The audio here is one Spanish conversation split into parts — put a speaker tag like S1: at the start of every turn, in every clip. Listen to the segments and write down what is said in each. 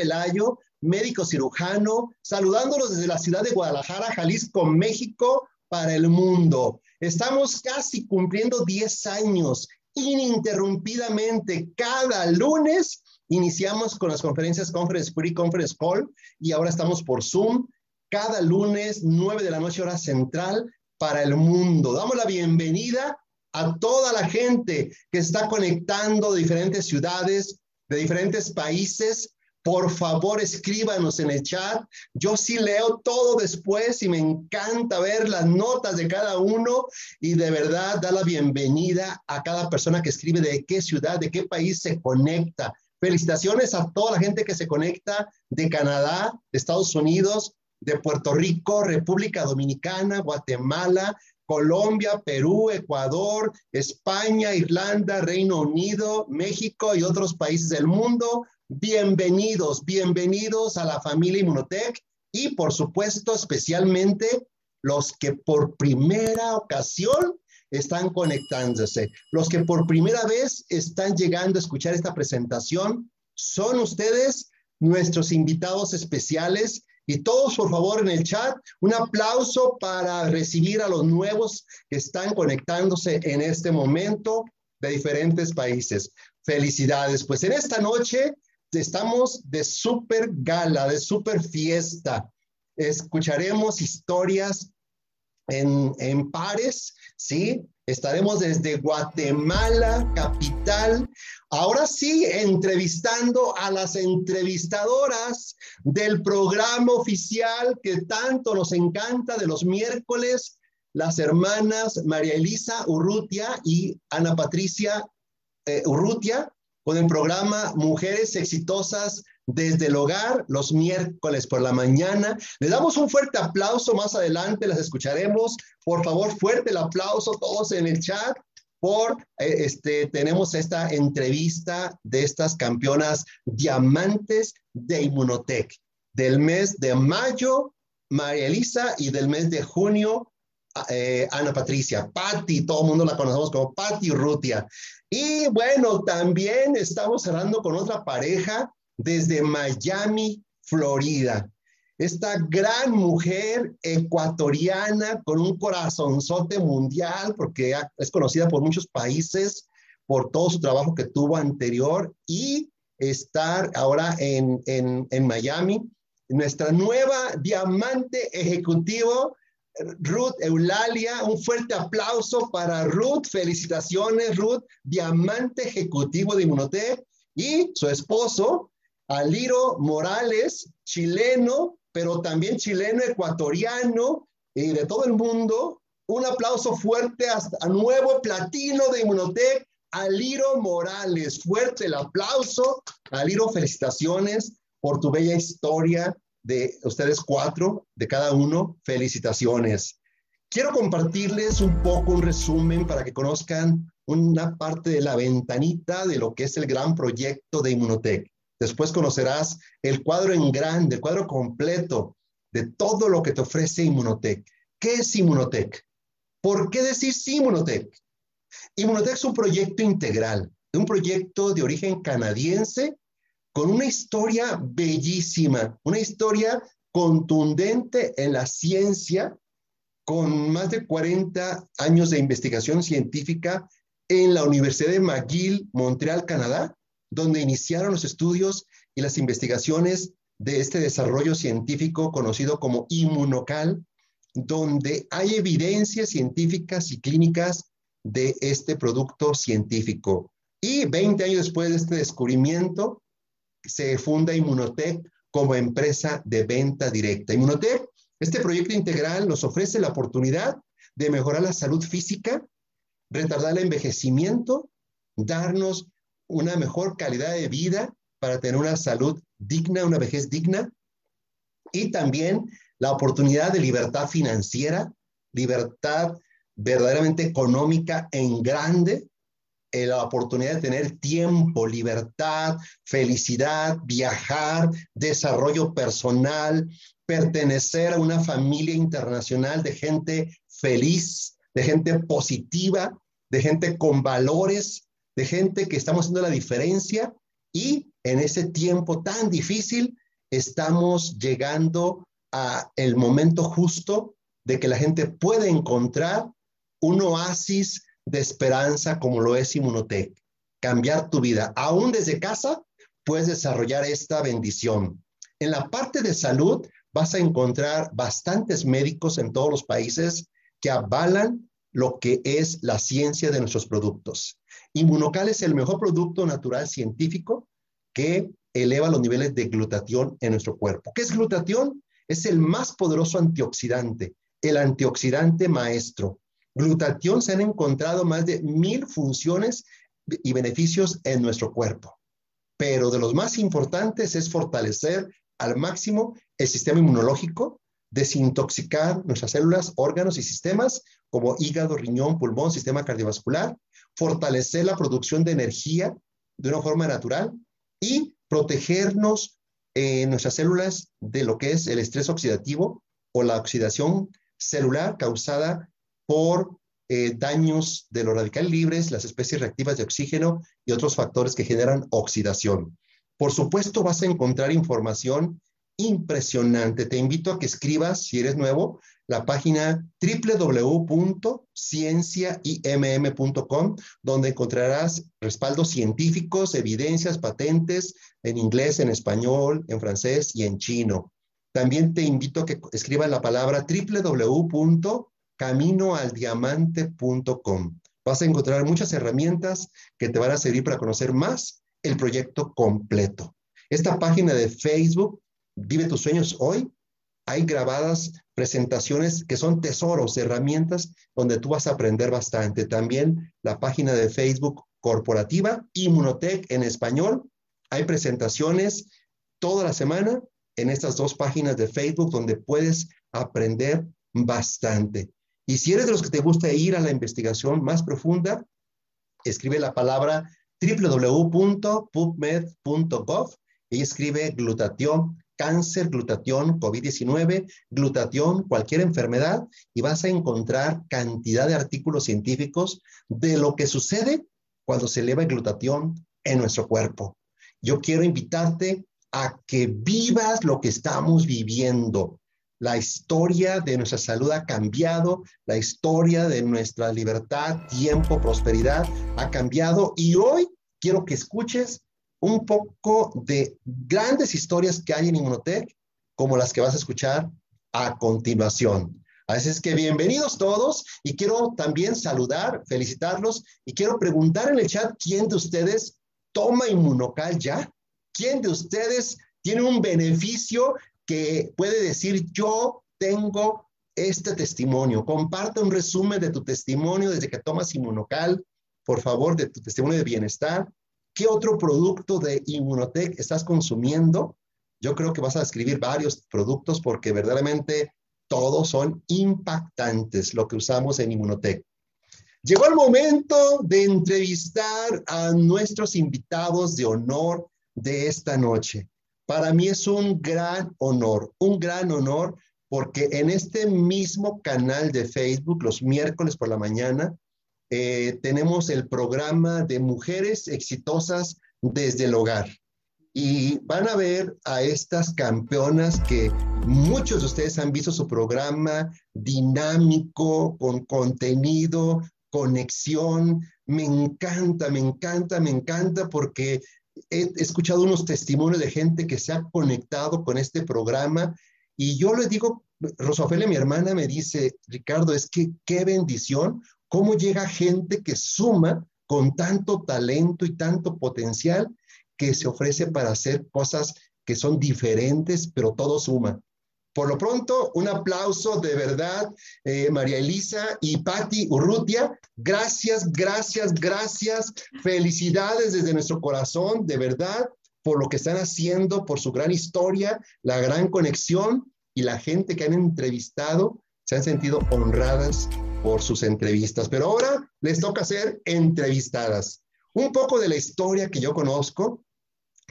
S1: Pelayo, médico cirujano, saludándolos desde la ciudad de Guadalajara, Jalisco, México, para el mundo. Estamos casi cumpliendo 10 años ininterrumpidamente cada lunes. Iniciamos con las conferencias Conference Free, Conference Call y ahora estamos por Zoom cada lunes, 9 de la noche, hora central, para el mundo. Damos la bienvenida a toda la gente que está conectando de diferentes ciudades, de diferentes países. Por favor, escríbanos en el chat. Yo sí leo todo después y me encanta ver las notas de cada uno y de verdad da la bienvenida a cada persona que escribe de qué ciudad, de qué país se conecta. Felicitaciones a toda la gente que se conecta de Canadá, de Estados Unidos, de Puerto Rico, República Dominicana, Guatemala, Colombia, Perú, Ecuador, España, Irlanda, Reino Unido, México y otros países del mundo. Bienvenidos, bienvenidos a la familia Inmunotech y por supuesto especialmente los que por primera ocasión están conectándose, los que por primera vez están llegando a escuchar esta presentación, son ustedes nuestros invitados especiales y todos, por favor, en el chat, un aplauso para recibir a los nuevos que están conectándose en este momento de diferentes países. Felicidades. Pues en esta noche estamos de súper gala, de súper fiesta. Escucharemos historias en, en pares, ¿sí? Estaremos desde Guatemala, capital. Ahora sí, entrevistando a las entrevistadoras del programa oficial que tanto nos encanta de los miércoles, las hermanas María Elisa Urrutia y Ana Patricia eh, Urrutia, con el programa Mujeres Exitosas desde el hogar los miércoles por la mañana. Le damos un fuerte aplauso más adelante, las escucharemos. Por favor, fuerte el aplauso todos en el chat por eh, este tenemos esta entrevista de estas campeonas diamantes de Inmunotech del mes de mayo María Elisa y del mes de junio eh, Ana Patricia, Patti, todo el mundo la conocemos como Patti Rutia. Y bueno, también estamos cerrando con otra pareja desde Miami, Florida. Esta gran mujer ecuatoriana con un corazonzote mundial, porque es conocida por muchos países, por todo su trabajo que tuvo anterior y estar ahora en, en, en Miami. Nuestra nueva diamante ejecutivo, Ruth Eulalia, un fuerte aplauso para Ruth. Felicitaciones, Ruth, diamante ejecutivo de Inmunotech y su esposo, Aliro Morales, chileno, pero también chileno ecuatoriano y de todo el mundo. Un aplauso fuerte hasta a nuevo platino de Inmunotech, Aliro Morales. Fuerte el aplauso. Aliro, felicitaciones por tu bella historia de ustedes cuatro, de cada uno. Felicitaciones. Quiero compartirles un poco un resumen para que conozcan una parte de la ventanita de lo que es el gran proyecto de Inmunotech. Después conocerás el cuadro en grande, el cuadro completo de todo lo que te ofrece Inmunotech. ¿Qué es Inmunotech? ¿Por qué decir sí Inmunotech? Inmunotech es un proyecto integral, un proyecto de origen canadiense con una historia bellísima, una historia contundente en la ciencia, con más de 40 años de investigación científica en la Universidad de McGill, Montreal, Canadá, donde iniciaron los estudios y las investigaciones de este desarrollo científico conocido como inmunocal, donde hay evidencias científicas y clínicas de este producto científico. Y 20 años después de este descubrimiento, se funda Inmunotech como empresa de venta directa. Inmunotech, este proyecto integral nos ofrece la oportunidad de mejorar la salud física, retardar el envejecimiento, darnos una mejor calidad de vida para tener una salud digna, una vejez digna y también la oportunidad de libertad financiera, libertad verdaderamente económica en grande, eh, la oportunidad de tener tiempo, libertad, felicidad, viajar, desarrollo personal, pertenecer a una familia internacional de gente feliz, de gente positiva, de gente con valores, de gente que estamos haciendo la diferencia. Y en ese tiempo tan difícil, estamos llegando a el momento justo de que la gente puede encontrar un oasis de esperanza como lo es Inmunotech. Cambiar tu vida. Aún desde casa puedes desarrollar esta bendición. En la parte de salud vas a encontrar bastantes médicos en todos los países que avalan lo que es la ciencia de nuestros productos. Inmunocal es el mejor producto natural científico que eleva los niveles de glutatión en nuestro cuerpo. ¿Qué es glutatión? Es el más poderoso antioxidante, el antioxidante maestro. Glutatión se han encontrado más de mil funciones y beneficios en nuestro cuerpo, pero de los más importantes es fortalecer al máximo el sistema inmunológico, desintoxicar nuestras células, órganos y sistemas como hígado, riñón, pulmón, sistema cardiovascular, fortalecer la producción de energía de una forma natural y protegernos en nuestras células de lo que es el estrés oxidativo o la oxidación celular causada por eh, daños de los radicales libres, las especies reactivas de oxígeno y otros factores que generan oxidación. Por supuesto, vas a encontrar información impresionante. Te invito a que escribas, si eres nuevo, la página www.cienciaimm.com, donde encontrarás respaldos científicos, evidencias, patentes en inglés, en español, en francés y en chino. También te invito a que escribas la palabra www.caminoaldiamante.com. Vas a encontrar muchas herramientas que te van a servir para conocer más el proyecto completo. Esta página de Facebook, Vive tus sueños hoy, hay grabadas presentaciones que son tesoros, herramientas donde tú vas a aprender bastante. También la página de Facebook corporativa, Inmunotech en español. Hay presentaciones toda la semana en estas dos páginas de Facebook donde puedes aprender bastante. Y si eres de los que te gusta ir a la investigación más profunda, escribe la palabra www.pubmed.gov y escribe glutatión cáncer, glutatión, COVID-19, glutatión, cualquier enfermedad, y vas a encontrar cantidad de artículos científicos de lo que sucede cuando se eleva el glutatión en nuestro cuerpo. Yo quiero invitarte a que vivas lo que estamos viviendo. La historia de nuestra salud ha cambiado, la historia de nuestra libertad, tiempo, prosperidad ha cambiado y hoy quiero que escuches un poco de grandes historias que hay en Inmunotech, como las que vas a escuchar a continuación. Así es que bienvenidos todos y quiero también saludar, felicitarlos y quiero preguntar en el chat quién de ustedes toma Inmunocal ya, quién de ustedes tiene un beneficio que puede decir yo tengo este testimonio. Comparte un resumen de tu testimonio desde que tomas Inmunocal, por favor, de tu testimonio de bienestar ¿Qué otro producto de Inmunotech estás consumiendo? Yo creo que vas a escribir varios productos porque verdaderamente todos son impactantes lo que usamos en Inmunotech. Llegó el momento de entrevistar a nuestros invitados de honor de esta noche. Para mí es un gran honor, un gran honor porque en este mismo canal de Facebook, los miércoles por la mañana, eh, tenemos el programa de mujeres exitosas desde el hogar. Y van a ver a estas campeonas que muchos de ustedes han visto su programa dinámico, con contenido, conexión. Me encanta, me encanta, me encanta porque he escuchado unos testimonios de gente que se ha conectado con este programa y yo les digo, Rosafelia, mi hermana, me dice, Ricardo, es que qué bendición cómo llega gente que suma con tanto talento y tanto potencial que se ofrece para hacer cosas que son diferentes, pero todo suma. Por lo pronto, un aplauso de verdad, eh, María Elisa y Patti Urrutia. Gracias, gracias, gracias. Felicidades desde nuestro corazón, de verdad, por lo que están haciendo, por su gran historia, la gran conexión y la gente que han entrevistado se han sentido honradas por sus entrevistas, pero ahora les toca ser entrevistadas. Un poco de la historia que yo conozco,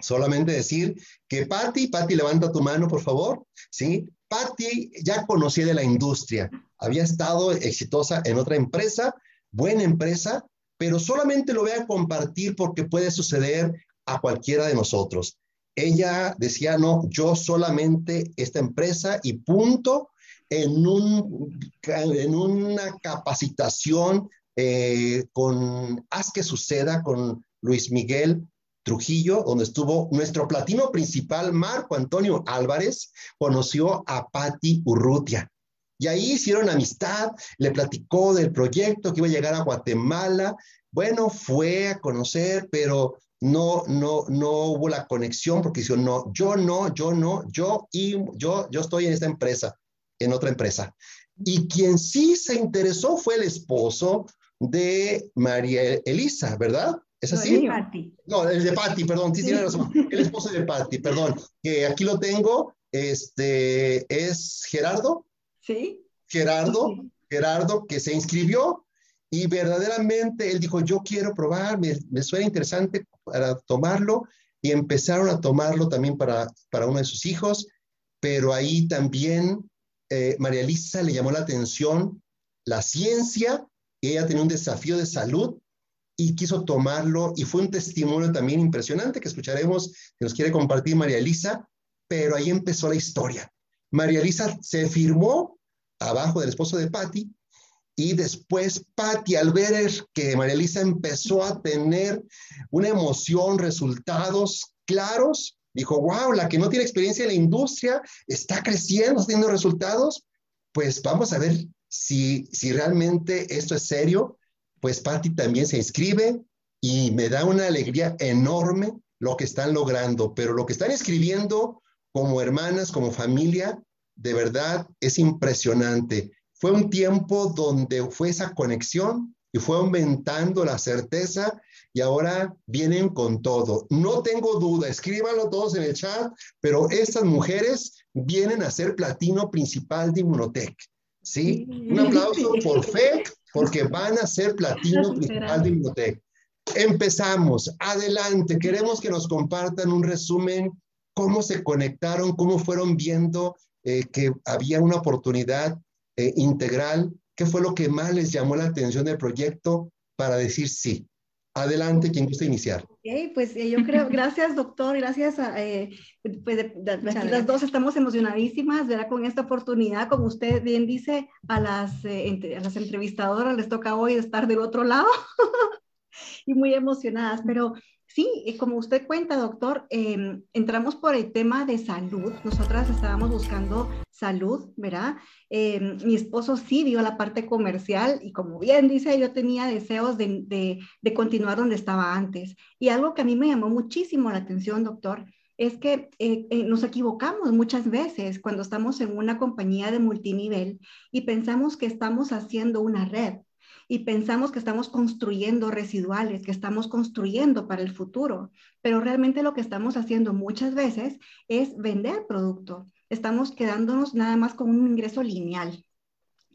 S1: solamente decir que Patti, Patti, levanta tu mano, por favor, ¿sí? Patti ya conocía de la industria, había estado exitosa en otra empresa, buena empresa, pero solamente lo voy a compartir porque puede suceder a cualquiera de nosotros. Ella decía, no, yo solamente esta empresa y punto, en, un, en una capacitación eh, con Haz que suceda con Luis Miguel Trujillo, donde estuvo nuestro platino principal, Marco Antonio Álvarez, conoció a Patti Urrutia. Y ahí hicieron amistad, le platicó del proyecto que iba a llegar a Guatemala. Bueno, fue a conocer, pero no, no, no hubo la conexión porque dijo, no, yo no, yo no, yo yo, yo estoy en esta empresa, en otra empresa. Y quien sí se interesó fue el esposo de María Elisa, ¿verdad? ¿Es así? No, el de Patti, perdón, sí, tiene razón. El esposo de Patti, perdón, que aquí lo tengo, este, es Gerardo.
S2: Sí.
S1: Gerardo, Gerardo, que se inscribió y verdaderamente él dijo, yo quiero probar, me, suena interesante para tomarlo y empezaron a tomarlo también para, para uno de sus hijos, pero ahí también eh, María Elisa le llamó la atención la ciencia, ella tenía un desafío de salud y quiso tomarlo y fue un testimonio también impresionante que escucharemos, que nos quiere compartir María Elisa, pero ahí empezó la historia. María Elisa se firmó abajo del esposo de Patty y después Patty al ver que María Elisa empezó a tener una emoción, resultados claros, dijo, wow, la que no tiene experiencia en la industria está creciendo, está teniendo resultados, pues vamos a ver si, si realmente esto es serio pues Patti también se inscribe y me da una alegría enorme lo que están logrando, pero lo que están escribiendo como hermanas, como familia, de verdad es impresionante. Fue un tiempo donde fue esa conexión y fue aumentando la certeza y ahora vienen con todo. No tengo duda, escríbanlo todos en el chat, pero estas mujeres vienen a ser platino principal de Inmunotech. ¿sí? Un aplauso por fe porque van a ser platino principal de Bibliotec. Empezamos, adelante, queremos que nos compartan un resumen, cómo se conectaron, cómo fueron viendo eh, que había una oportunidad eh, integral, qué fue lo que más les llamó la atención del proyecto para decir sí. Adelante, quien guste iniciar.
S2: Ok, pues eh, yo creo, gracias doctor, gracias a, pues las dos estamos emocionadísimas, ¿verdad? Con esta oportunidad, como usted bien dice, a las, eh, a las entrevistadoras les toca hoy estar del otro lado y muy emocionadas, pero Sí, como usted cuenta, doctor, em, entramos por el tema de salud. Nosotras estábamos buscando salud, ¿verdad? Em, mi esposo sí dio la parte comercial y como bien dice, yo tenía deseos de, de, continuar donde estaba antes. Y algo que a mí me llamó muchísimo la atención, doctor, es que eh, eh, nos equivocamos muchas veces cuando estamos en una compañía de multinivel y pensamos que estamos haciendo una red y pensamos que estamos construyendo residuales, que estamos construyendo para el futuro, pero realmente lo que estamos haciendo muchas veces es vender producto. Estamos quedándonos nada más con un ingreso lineal.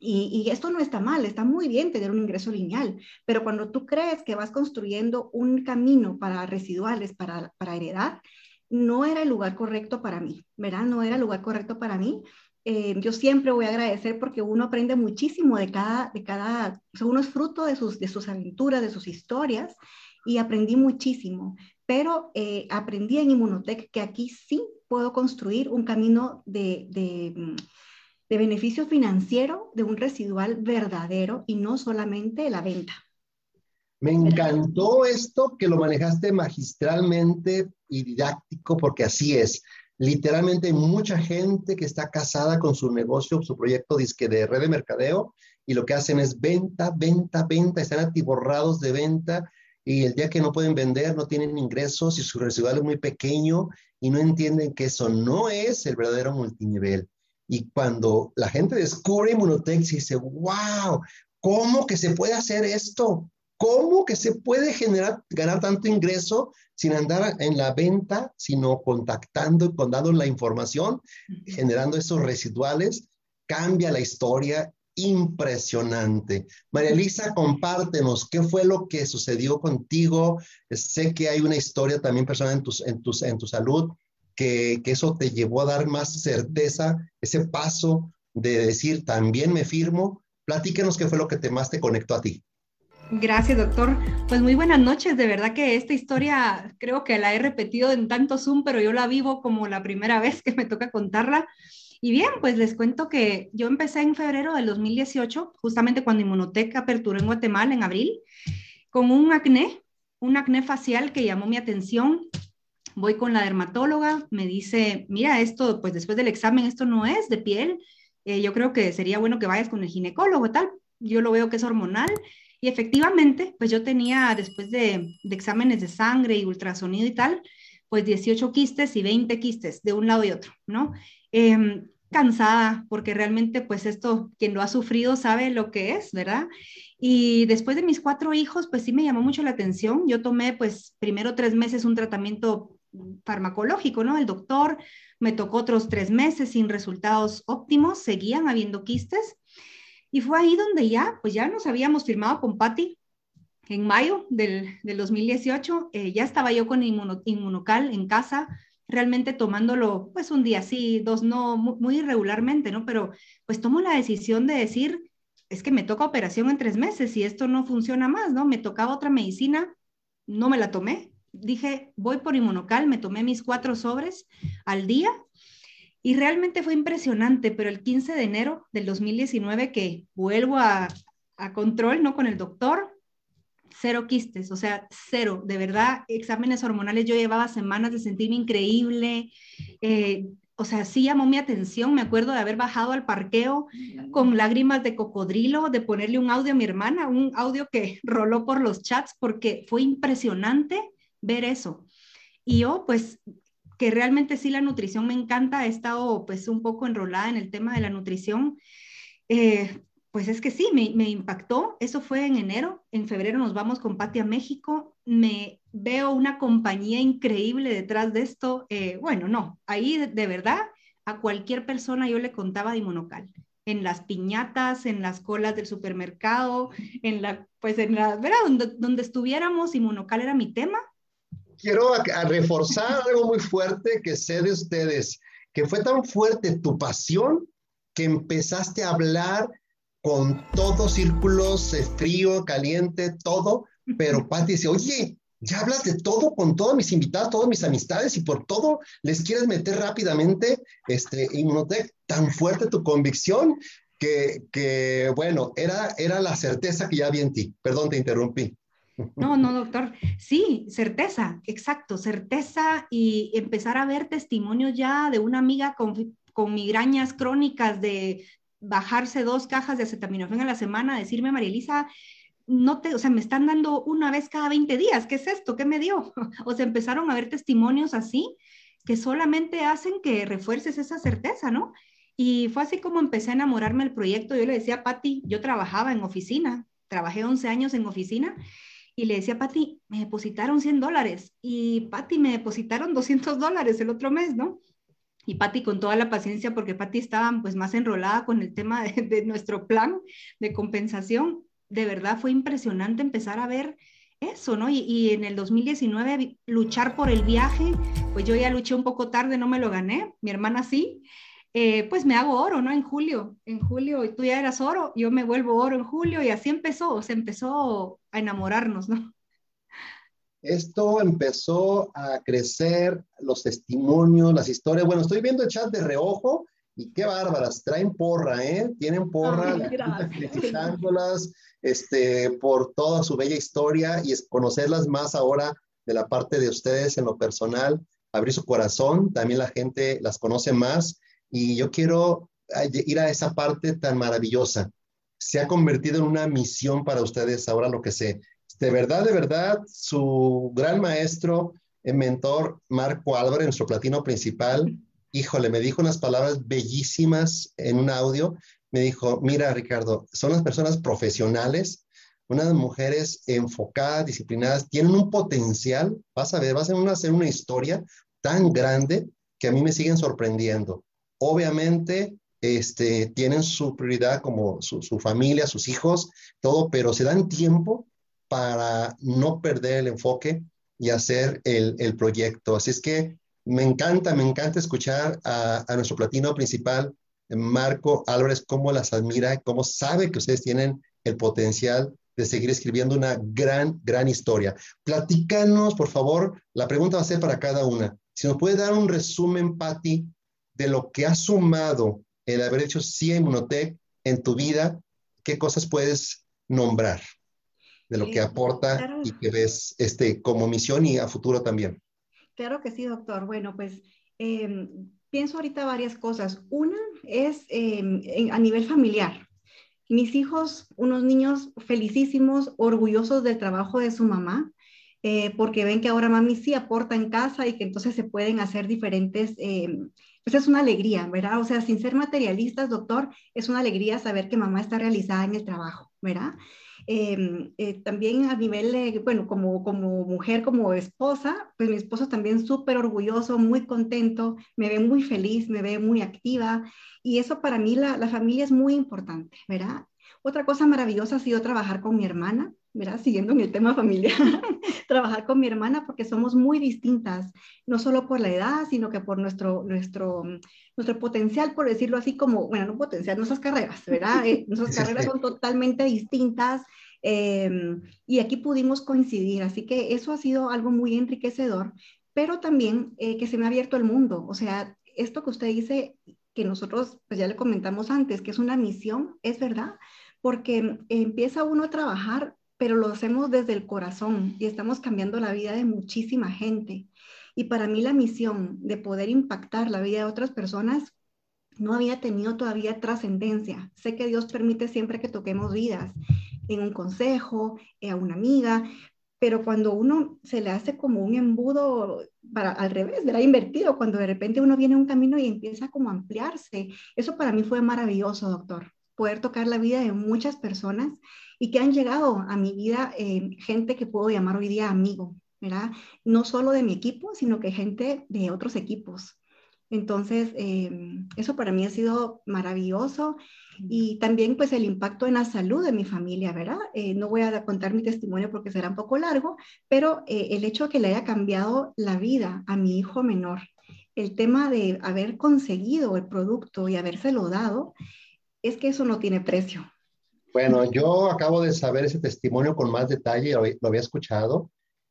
S2: Y, esto no está mal, está muy bien tener un ingreso lineal, pero cuando tú crees que vas construyendo un camino para residuales, para, para heredar, no era el lugar correcto para mí, ¿verdad? No era el lugar correcto para mí eh, yo siempre voy a agradecer porque uno aprende muchísimo de cada, de cada, uno es fruto de sus, de sus aventuras, de sus historias y aprendí muchísimo. Pero eh, aprendí en Inmunotech que aquí sí puedo construir un camino de, de, mm, de beneficio financiero de un residual verdadero y no solamente la venta.
S1: Me encantó esto que lo manejaste magistralmente y didáctico porque así es. Literalmente hay mucha gente que está casada con su negocio, su proyecto disque de red de mercadeo y lo que hacen es venta, venta, venta, están atiborrados de venta y el día que no pueden vender no tienen ingresos y su residual es muy pequeño y no entienden que eso no es el verdadero multinivel. Y cuando la gente descubre Inmunotech y dice, wow, ¿cómo que se puede hacer esto? ¿Cómo que se puede generar, ganar tanto ingreso sin andar en la venta, sino contactando y dando la información, generando esos residuales? Cambia la historia impresionante. María Elisa, compártenos qué fue lo que sucedió contigo. Sé que hay una historia también personal en, tus, en, tus, en tu salud, que, que eso te llevó a dar más certeza, ese paso de decir, también me firmo. Platíquenos qué fue lo que te más te conectó a ti.
S3: Gracias, doctor. Pues muy buenas noches. De verdad que esta historia creo que la he repetido en tanto Zoom, pero yo la vivo como la primera vez que me toca contarla. Y bien, pues les cuento que yo empecé en febrero del 2018, justamente cuando Inmunotech aperturó en Guatemala en abril, con un acné, un acné facial que llamó mi atención. Voy con la dermatóloga, me dice, mira, esto, pues después del examen, esto no es de piel. Eh, yo creo que sería bueno que vayas con el ginecólogo, tal. Yo lo veo que es hormonal y efectivamente, pues yo tenía, después de, exámenes de sangre y ultrasonido y tal, pues 18 quistes y 20 quistes de un lado y otro, ¿no? Em, cansada, porque realmente pues esto, quien lo ha sufrido sabe lo que es, ¿verdad? Y después de mis cuatro hijos, pues sí me llamó mucho la atención. Yo tomé pues primero tres meses un tratamiento farmacológico, ¿no? El doctor me tocó otros tres meses sin resultados óptimos, seguían habiendo quistes y fue ahí donde ya, pues ya nos habíamos firmado con Patti en mayo del, 2018. Eh, ya estaba yo con Inmunocal en casa, realmente tomándolo pues un día sí, dos no, muy, irregularmente, ¿no? Pero pues tomo la decisión de decir, es que me toca operación en tres meses y esto no funciona más, ¿no? Me tocaba otra medicina, no me la tomé. Dije, voy por Inmunocal, me tomé mis cuatro sobres al día y realmente fue impresionante, pero el 15 de enero del 2019 que vuelvo a, control, ¿no? Con el doctor, cero quistes, o sea, cero, de verdad, exámenes hormonales, yo llevaba semanas de sentirme increíble, eh, o sea, sí llamó mi atención, me acuerdo de haber bajado al parqueo con lágrimas de cocodrilo, de ponerle un audio a mi hermana, un audio que roló por los chats, porque fue impresionante ver eso. Y yo, pues, que realmente sí la nutrición me encanta, he estado pues un poco enrolada en el tema de la nutrición, eh, pues es que sí, me, impactó, eso fue en enero, en febrero nos vamos con Pati a México, me veo una compañía increíble detrás de esto, eh, bueno, no, ahí de, verdad a cualquier persona yo le contaba de Monocal en las piñatas, en las colas del supermercado, en la, pues en la, ¿verdad? Donde, donde estuviéramos, Inmunocal era mi tema,
S1: quiero reforzar algo muy fuerte que sé de ustedes, que fue tan fuerte tu pasión que empezaste a hablar con todos círculos, frío, caliente, todo, pero Pati dice, oye, ya hablas de todo con todos mis invitados, todas mis amistades y por todo les quieres meter rápidamente este Inmunotech, tan fuerte tu convicción que, que bueno, era, era la certeza que ya había en ti. Perdón, te interrumpí.
S3: No, no, doctor. Sí, certeza, exacto, certeza y empezar a ver testimonios ya de una amiga con, con migrañas crónicas de bajarse dos cajas de acetaminofén a la semana, decirme, María Elisa, no te, o sea, me están dando una vez cada 20 días, ¿qué es esto? ¿Qué me dio? O sea, empezaron a ver testimonios así que solamente hacen que refuerces esa certeza, ¿no? Y fue así como empecé a enamorarme del proyecto. Yo le decía a Patti, yo trabajaba en oficina, trabajé 11 años en oficina y le decía a Patti, me depositaron 100 dólares y Patti me depositaron 200 dólares el otro mes, ¿no? Y Patti con toda la paciencia, porque Patti estaba pues más enrolada con el tema de, nuestro plan de compensación, de verdad fue impresionante empezar a ver eso, ¿no? Y, y, en el 2019 luchar por el viaje, pues yo ya luché un poco tarde, no me lo gané, mi hermana sí, eh, pues me hago oro, ¿no? En julio, en julio tú ya eras oro, yo me vuelvo oro en julio y así empezó, se empezó a enamorarnos, ¿no?
S1: Esto empezó a crecer, los testimonios, las historias. Bueno, estoy viendo el chat de reojo y qué bárbaras, traen porra, ¿eh? Tienen porra, felicitándolas este, por toda su bella historia y conocerlas más ahora de la parte de ustedes en lo personal, abrir su corazón, también la gente las conoce más y yo quiero ir a esa parte tan maravillosa. Se ha convertido en una misión para ustedes ahora lo que sé. De verdad, de verdad, su gran maestro, el mentor Marco Álvarez, nuestro platino principal, híjole, me dijo unas palabras bellísimas en un audio. Me dijo, mira Ricardo, son las personas profesionales, unas mujeres enfocadas, disciplinadas, tienen un potencial, vas a ver, vas a hacer una historia tan grande que a mí me siguen sorprendiendo. Obviamente, este, tienen su prioridad como su, familia, sus hijos, todo, pero se dan tiempo para no perder el enfoque y hacer el, proyecto. Así es que me encanta, me encanta escuchar a, nuestro platino principal, Marco Álvarez, cómo las admira, cómo sabe que ustedes tienen el potencial de seguir escribiendo una gran, gran historia. Platícanos, por favor, la pregunta va a ser para cada una. Si nos puede dar un resumen, Patti, de lo que ha sumado el haber hecho CIE Inmunotech en tu vida, ¿qué cosas puedes nombrar de lo que aporta y que ves este, como misión y a futuro también?
S2: Claro que sí, doctor. Bueno, pues em, pienso ahorita varias cosas. Una es em, a nivel familiar. Mis hijos, unos niños felicísimos, orgullosos del trabajo de su mamá, eh, porque ven que ahora mami sí aporta en casa y que entonces se pueden hacer diferentes, em, pues es una alegría, ¿verdad? O sea, sin ser materialistas, doctor, es una alegría saber que mamá está realizada en el trabajo, ¿verdad? Em, eh, también a nivel, bueno, como, como mujer, como esposa, pues mi esposo también súper orgulloso, muy contento, me ve muy feliz, me ve muy activa y eso para mí la, la familia es muy importante, ¿verdad? Otra cosa maravillosa ha sido trabajar con mi hermana, ¿verdad? Siguiendo en el tema familiar, trabajar con mi hermana porque somos muy distintas, no solo por la edad, sino que por nuestro, nuestro, nuestro potencial, por decirlo así, como, bueno, no potencial, nuestras carreras, ¿verdad? Eh, nuestras carreras son totalmente distintas em, y aquí pudimos coincidir, así que eso ha sido algo muy enriquecedor, pero también eh, que se me ha abierto el mundo, o sea, esto que usted dice, que nosotros, pues ya le comentamos antes, que es una misión, es verdad, porque empieza uno a trabajar pero lo hacemos desde el corazón y estamos cambiando la vida de muchísima gente. Y para mí la misión de poder impactar la vida de otras personas no había tenido todavía trascendencia. Sé que Dios permite siempre que toquemos vidas, en un consejo, eh, a una amiga, pero cuando uno se le hace como un embudo para al revés, verá invertido, cuando de repente uno viene a un camino y empieza como a ampliarse, eso para mí fue maravilloso, doctor, poder tocar la vida de muchas personas y que han llegado a mi vida eh, gente que puedo llamar hoy día amigo, ¿verdad? No solo de mi equipo, sino que gente de otros equipos. Entonces, eh, eso para mí ha sido maravilloso y también pues el impacto en la salud de mi familia, ¿verdad? Eh, no voy a contar mi testimonio porque será un poco largo, pero el hecho de que le haya cambiado la vida a mi hijo menor, el tema de haber conseguido el producto y habérselo dado, es que eso no tiene precio.
S1: Bueno, yo acabo de saber ese testimonio con más detalle, lo, había escuchado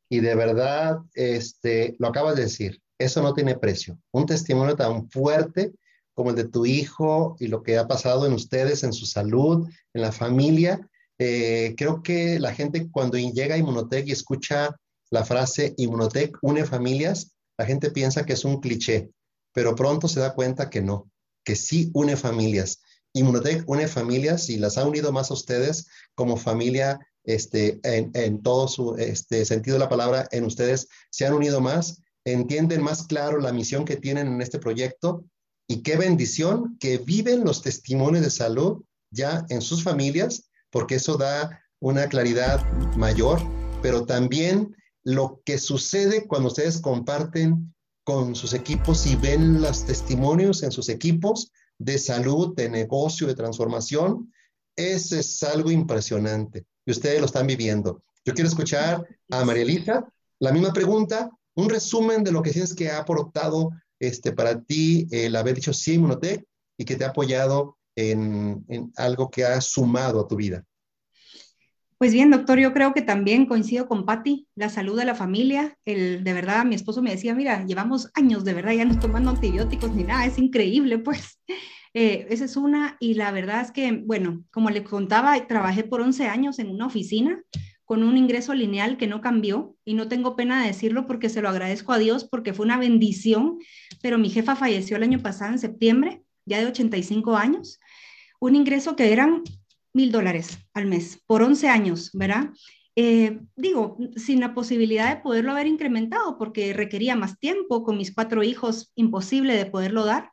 S1: y de verdad, este, lo acabas de decir, eso no tiene precio. Un testimonio tan fuerte como el de tu hijo y lo que ha pasado en ustedes, en su salud, en la familia. Eh, creo que la gente cuando llega a Inmunotech y escucha la frase Inmunotech une familias, la gente piensa que es un cliché, pero pronto se da cuenta que no, que sí une familias. Inmunotech une familias y las ha unido más a ustedes como familia este, en, todo su este, sentido de la palabra, en ustedes. Se han unido más, entienden más claro la misión que tienen en este proyecto y qué bendición que viven los testimonios de salud ya en sus familias, porque eso da una claridad mayor, pero también lo que sucede cuando ustedes comparten con sus equipos y ven los testimonios en sus equipos, de salud, de negocio, de transformación, eso es algo impresionante y ustedes lo están viviendo. Yo quiero escuchar a María Elisa la misma pregunta, un resumen de lo que sientes que ha aportado este, para ti el haber dicho sí Inmunotech y que te ha apoyado en, algo que ha sumado a tu vida.
S3: Pues bien, doctor, yo creo que también coincido con Patti, la salud de la familia, el, de verdad, mi esposo me decía, mira, llevamos años de verdad ya no tomando antibióticos ni nada, es increíble, pues. Eh, esa es una, y la verdad es que, bueno, como le contaba, trabajé por 11 años en una oficina con un ingreso lineal que no cambió y no tengo pena de decirlo porque se lo agradezco a Dios porque fue una bendición, pero mi jefa falleció el año pasado en septiembre, ya de 85 años, un ingreso que eran mil dólares al mes por 11 años, ¿verdad? Eh, digo, sin la posibilidad de poderlo haber incrementado porque requería más tiempo, con mis cuatro hijos, imposible de poderlo dar.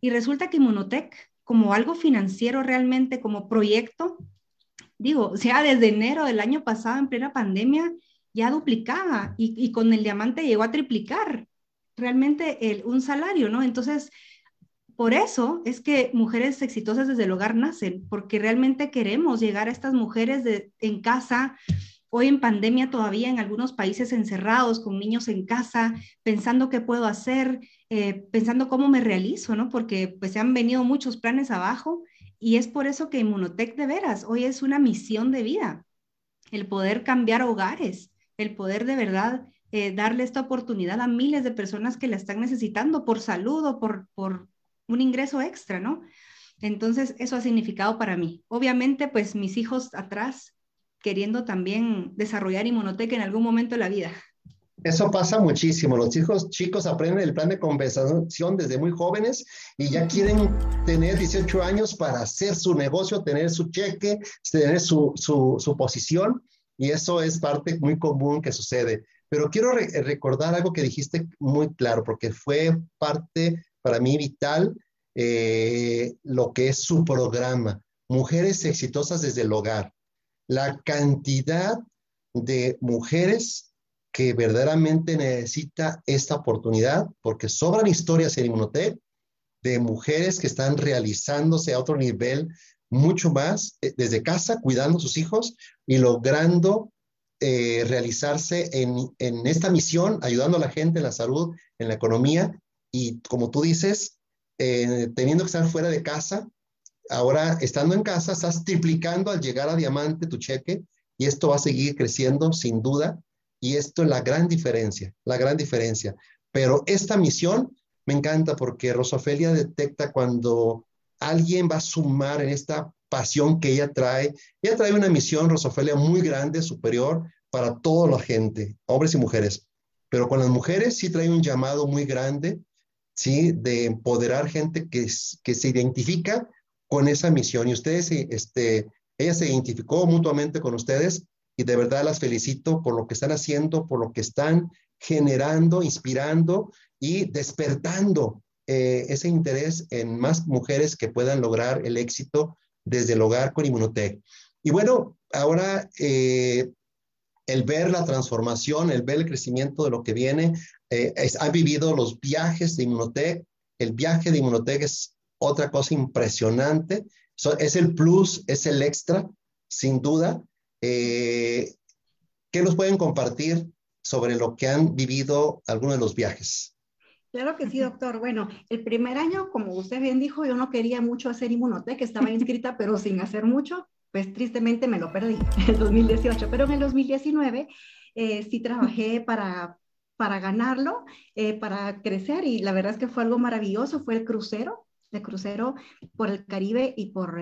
S3: Y resulta que Inmunotech, como algo financiero realmente, como proyecto, digo, o sea, desde enero del año pasado, en plena pandemia, ya duplicaba y, con el diamante llegó a triplicar realmente el, un salario, ¿no? Entonces, por eso es que mujeres exitosas desde el hogar nacen, porque realmente queremos llegar a estas mujeres de, en casa, hoy en pandemia todavía en algunos países encerrados, con niños en casa, pensando qué puedo hacer, eh, pensando cómo me realizo, ¿no? Porque pues se han venido muchos planes abajo y es por eso que Inmunotech de veras hoy es una misión de vida. el poder cambiar hogares, el poder de verdad eh, darle esta oportunidad a miles de personas que la están necesitando por salud o por, por un ingreso extra, ¿no? Entonces, eso ha significado para mí. Obviamente, pues mis hijos atrás queriendo también desarrollar inmunoteca en algún momento de la vida.
S1: Eso pasa muchísimo. Los chicos, chicos aprenden el plan de compensación desde muy jóvenes y ya quieren tener 18 años para hacer su negocio, tener su cheque, tener su, su, posición y eso es parte muy común que sucede. Pero quiero recordar algo que dijiste muy claro porque fue parte para mí vital eh, lo que es su programa. Mujeres exitosas desde el hogar. La cantidad de mujeres que verdaderamente necesita esta oportunidad, porque sobran historias en Inmunotech de mujeres que están realizándose a otro nivel mucho más eh, desde casa, cuidando a sus hijos y logrando eh, realizarse en, esta misión, ayudando a la gente en la salud, en la economía. Y como tú dices, eh, teniendo que estar fuera de casa, ahora estando en casa, estás triplicando al llegar a diamante tu cheque y esto va a seguir creciendo sin duda y esto es la gran diferencia, la gran diferencia. Pero esta misión me encanta porque Rosofelia detecta cuando alguien va a sumar en esta pasión que ella trae. Ella trae una misión, Rosofelia, muy grande, superior para toda la gente, hombres y mujeres. Pero con las mujeres sí trae un llamado muy grande, ¿sí? De empoderar gente que, se identifica con esa misión. Y ustedes, este, ella se identificó mutuamente con ustedes y de verdad las felicito por lo que están haciendo, por lo que están generando, inspirando y despertando eh, ese interés en más mujeres que puedan lograr el éxito desde el hogar con Inmunotech. Y bueno, ahora eh, el ver la transformación, el ver el crecimiento de lo que viene, eh, han vivido los viajes de Inmunotech. El viaje de Inmunotech es otra cosa impresionante. es el plus, es el extra, sin duda. Eh, ¿Qué nos pueden compartir sobre lo que han vivido algunos de los viajes?
S2: Claro que sí, doctor. Bueno, el primer año, como usted bien dijo, yo no quería mucho hacer que estaba inscrita, pero sin hacer mucho, pues tristemente me lo perdí en el 2018, pero en el 2019 eh, sí trabajé para, para ganarlo, eh, para crecer y la verdad es que fue algo maravilloso, fue el crucero, de crucero por el Caribe y por,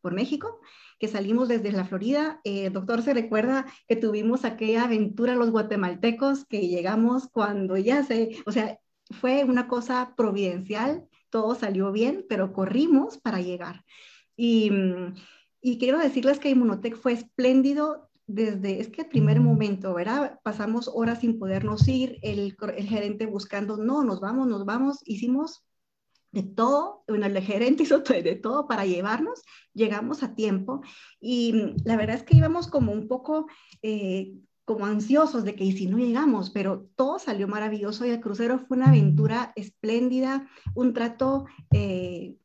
S2: por México que salimos desde la Florida. Eh, doctor, ¿se recuerda que tuvimos aquella aventura los guatemaltecos que llegamos cuando ya se, o sea, fue una cosa providencial, todo salió bien, pero corrimos para llegar. Y, y quiero decirles que Inmunotech fue espléndido desde, es que el primer momento, ¿verdad? Pasamos horas sin podernos ir, el, el gerente buscando, no, nos vamos, nos vamos, hicimos de todo, bueno, el gerente hizo de todo para llevarnos, llegamos a tiempo y mm, la verdad es que íbamos como un poco eh, como ansiosos de que y si no llegamos, pero todo salió maravilloso y el crucero fue una aventura espléndida, un trato, eh,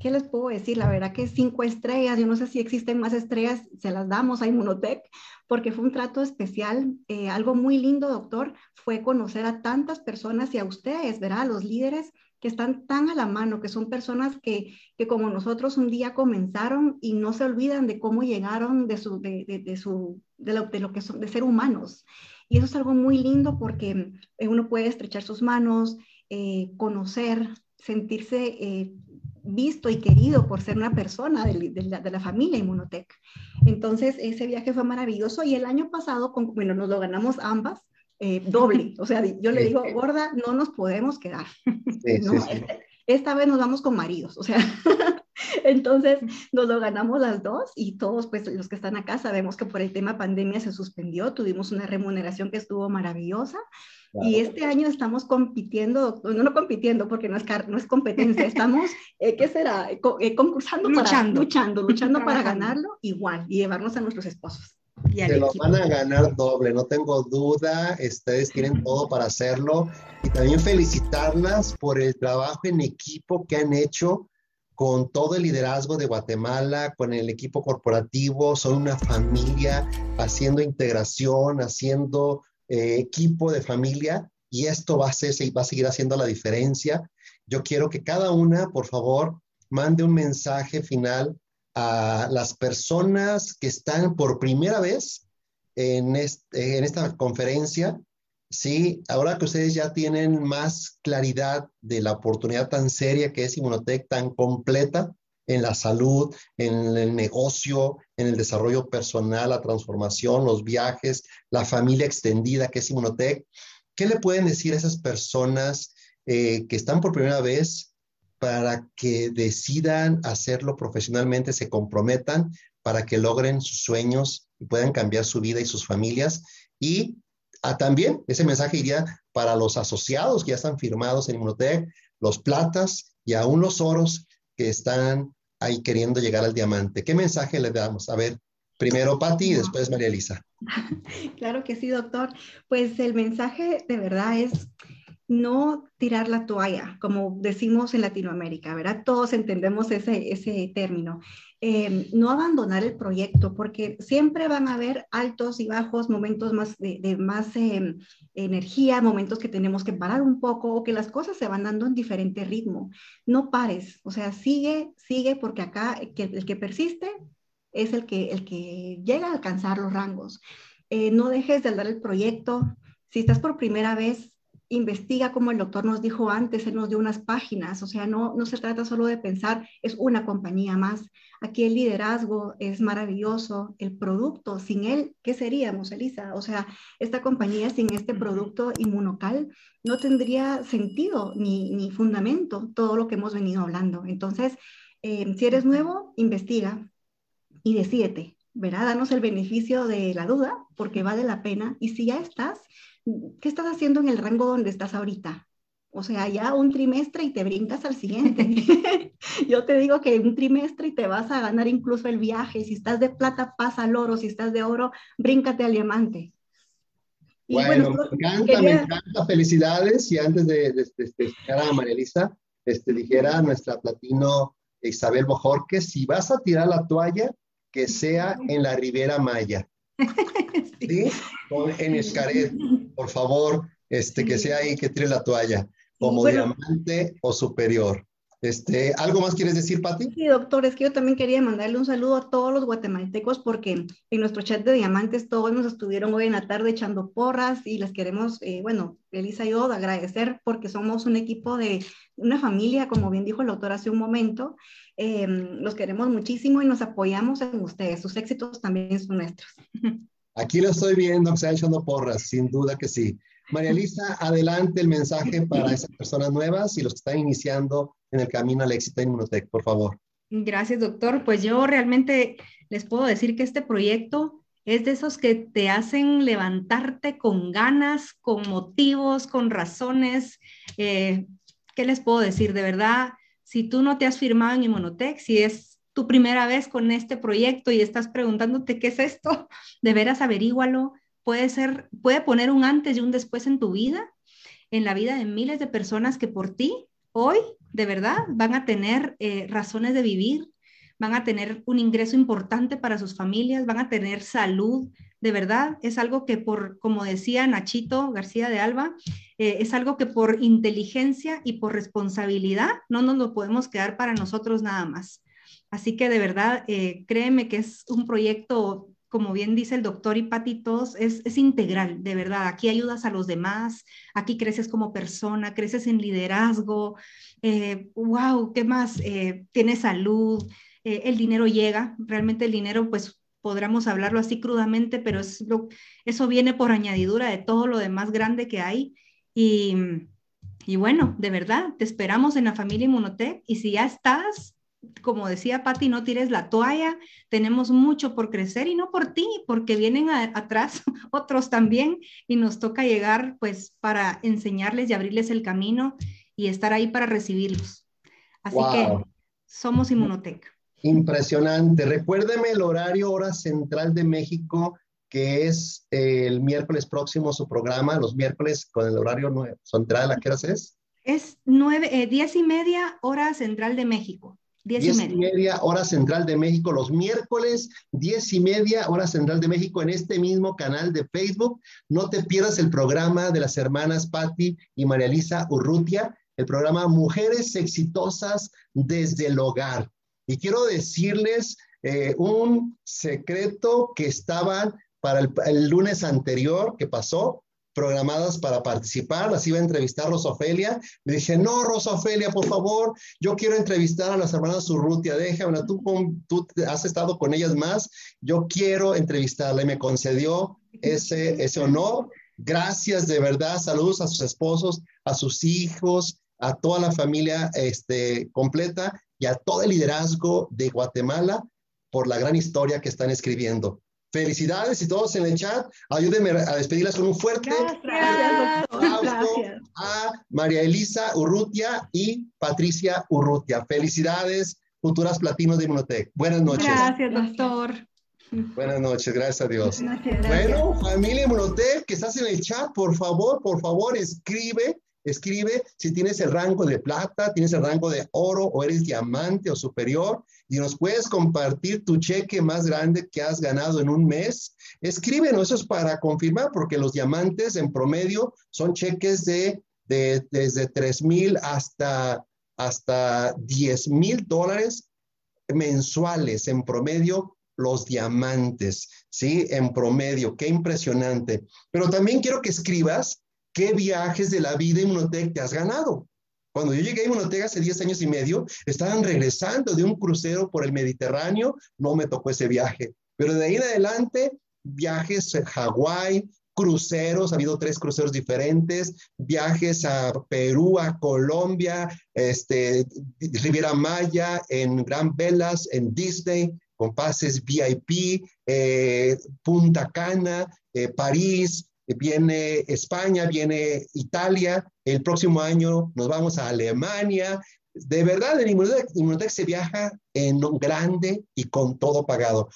S2: ¿qué les puedo decir? La verdad que cinco estrellas, yo no sé si existen más estrellas, se las damos a Inmunotech, porque fue un trato especial, eh, algo muy lindo, doctor, fue conocer a tantas personas y a ustedes, ¿verdad? Los líderes que están tan a la mano, que son personas que, que como nosotros un día comenzaron y no se olvidan de cómo llegaron de, su, de, de, su, de, lo, de lo que son, de ser humanos. Y eso es algo muy lindo porque eh, uno puede estrechar sus manos, eh, conocer, sentirse eh, visto y querido por ser una persona de, la, de, la, familia Inmunotech. Entonces, ese viaje fue maravilloso y el año pasado, con, bueno, nos lo ganamos ambas, eh, doble. O sea, yo le digo, gorda, no nos podemos quedar. Este, esta, vez nos vamos con maridos, o sea, entonces nos lo ganamos las dos y todos, pues los que están acá, sabemos que por el tema pandemia se suspendió, tuvimos una remuneración que estuvo maravillosa. Y este año estamos compitiendo, no, no compitiendo porque no es, no es competencia, estamos, eh, ¿qué será? Eh, concursando, luchando, luchando, luchando para ganarlo igual y llevarnos a nuestros esposos.
S1: Se lo van a ganar doble, no tengo duda. Ustedes tienen todo para hacerlo. Y también felicitarlas por el trabajo en equipo que han hecho con todo el liderazgo de Guatemala, con el equipo corporativo. Son una familia haciendo integración, haciendo eh, equipo de familia. Y esto va a, ser, va a seguir haciendo la diferencia. Yo quiero que cada una, por favor, mande un mensaje final a las personas que están por primera vez en, esta conferencia. Sí, ahora que ustedes ya tienen más claridad de la oportunidad tan seria que es Inmunotech, tan completa en la salud, en el negocio, en el desarrollo personal, la transformación, los viajes, la familia extendida que es Inmunotech, ¿qué le pueden decir a esas personas eh, que están por primera vez para que decidan hacerlo profesionalmente, se comprometan para que logren sus sueños y puedan cambiar su vida y sus familias. Y ah, también ese mensaje iría para los asociados que ya están firmados en Inmunotech, los platas y aún los oros que están ahí queriendo llegar al diamante. ¿Qué mensaje le damos? A ver, primero Patti y después María Elisa.
S2: Claro que sí, doctor. Pues el mensaje de verdad es no tirar la toalla, como decimos en Latinoamérica, ¿verdad? Todos entendemos ese, ese término. Em, no abandonar el proyecto, porque siempre van a haber altos y bajos, momentos más de, más em, energía, momentos que tenemos que parar un poco o que las cosas se van dando en diferente ritmo. No pares, o sea, sigue, sigue, porque acá el que, persiste es el que, el que llega a alcanzar los rangos. Eh, no dejes de dar el proyecto. Si estás por primera vez, investiga como el doctor nos dijo antes, él nos dio unas páginas, o sea, no, no se trata solo de pensar, es una compañía más. Aquí el liderazgo es maravilloso, el producto, sin él, ¿qué seríamos, Elisa? O sea, esta compañía sin este producto inmunocal no tendría sentido ni, ni fundamento todo lo que hemos venido hablando. Entonces, eh, si eres nuevo, investiga y decídete, ¿verdad? Danos el beneficio de la duda porque vale la pena. Y si ya estás, ¿qué estás haciendo en el rango donde estás ahorita? O sea, ya un trimestre y te brincas al siguiente. Yo te digo que un trimestre y te vas a ganar incluso el viaje. Si estás de plata, pasa al oro. Si estás de oro, bríncate al diamante.
S1: bueno, me encanta, me encanta. Felicidades. Y antes de, de, de, a María Elisa, este, dijera nuestra platino Isabel Bojorque, si vas a tirar la toalla, que sea en la Ribera Maya. ¿Sí? En Escaret, por favor, este, que sea ahí que tire la toalla, como diamante o superior. Este, ¿Algo más quieres decir, Pati?
S2: Sí, doctor, es que yo también quería mandarle un saludo a todos los guatemaltecos porque en nuestro chat de diamantes todos nos estuvieron hoy en la tarde echando porras y les queremos, eh, bueno, Elisa y yo, agradecer porque somos un equipo de una familia, como bien dijo el doctor hace un momento. Eh, los queremos muchísimo y nos apoyamos en ustedes. Sus éxitos también son nuestros.
S1: Aquí lo estoy viendo, se ha echando porras, sin duda que sí. María Elisa, adelante el mensaje para esas personas nuevas y los que están iniciando en el camino al éxito en Inmunotech, por favor.
S3: Gracias, doctor. Pues yo realmente les puedo decir que este proyecto es de esos que te hacen levantarte con ganas, con motivos, con razones. Eh, ¿Qué les puedo decir? De verdad, si tú no te has firmado en Inmunotech, si es tu primera vez con este proyecto y estás preguntándote qué es esto, de veras averígualo puede ser, puede poner un antes y un después en tu vida, en la vida de miles de personas que por ti hoy, de verdad, van a tener eh, razones de vivir, van a tener un ingreso importante para sus familias, van a tener salud. De verdad, es algo que por, como decía Nachito García de Alba, eh, es algo que por inteligencia y por responsabilidad no nos lo podemos quedar para nosotros nada más. Así que de verdad, eh, créeme que es un proyecto como bien dice el doctor y Patitos, es, es integral, de verdad. Aquí ayudas a los demás, aquí creces como persona, creces en liderazgo. wow, eh, ¿qué más? Eh, tienes salud, eh, el dinero llega, realmente el dinero, pues podríamos hablarlo así crudamente, pero es eso viene por añadidura de todo lo demás grande que hay. Y, y bueno, de verdad, te esperamos en la familia Inmunotech y si ya estás, como decía Patti, no tires la toalla, tenemos mucho por crecer y no por ti, porque vienen atrás otros también y nos toca llegar pues para enseñarles y abrirles el camino y estar ahí para recibirlos. Así que somos Inmunotech.
S1: Impresionante. Recuérdeme el horario hora central de México, que es el miércoles próximo su programa, los miércoles con el horario central, ¿a qué horas es?
S3: Es nueve, eh, diez y media hora central de México.
S1: Diez, y, media. hora central de México, los miércoles, diez y media hora central de México en este mismo canal de Facebook. No te pierdas el programa de las hermanas Patti y María Elisa Urrutia, el programa Mujeres Exitosas desde el Hogar. Y quiero decirles eh, un secreto que estaban para el, lunes anterior que pasó, programadas para participar, las iba a entrevistar Rosofelia. Le dije, no, Rosofelia, por favor, yo quiero entrevistar a las hermanas Urrutia, déjame, tú, tú has estado con ellas más, yo quiero entrevistarla y me concedió ese, ese honor. Gracias de verdad, saludos a sus esposos, a sus hijos, a toda la familia este, completa y a todo el liderazgo de Guatemala por la gran historia que están escribiendo. Felicidades y todos en el chat. Ayúdenme a despedirlas con un fuerte aplauso a María Elisa Urrutia y Patricia Urrutia. Felicidades, futuras platinos de Inmunotech. Buenas noches.
S3: Gracias, doctor.
S1: Buenas noches, gracias a Dios. Bueno, familia Inmunotech, que estás en el chat, por favor, por favor, escribe Escribe si tienes el rango de plata, tienes el rango de oro o eres diamante o superior y nos puedes compartir tu cheque más grande que has ganado en un mes. Escríbenos, eso es para confirmar porque los diamantes en promedio son cheques de, desde 3 mil hasta, hasta 10 mil dólares mensuales en promedio los diamantes, ¿sí? En promedio, qué impresionante. Pero también quiero que escribas ¿Qué viajes de la vida Inmunotech te has ganado? Cuando yo llegué a Inmunotech hace 10 años y medio, estaban regresando de un crucero por el Mediterráneo, no me tocó ese viaje. Pero de ahí en adelante, viajes a Hawái, cruceros, ha habido tres cruceros diferentes, viajes a Perú, a Colombia, este, Riviera Maya, en Gran Velas, en Disney, con pases VIP, eh, Punta Cana, eh, París, viene España, viene Italia, el próximo año nos vamos a Alemania. De verdad, en Inmunotech, se viaja en grande y con todo pagado.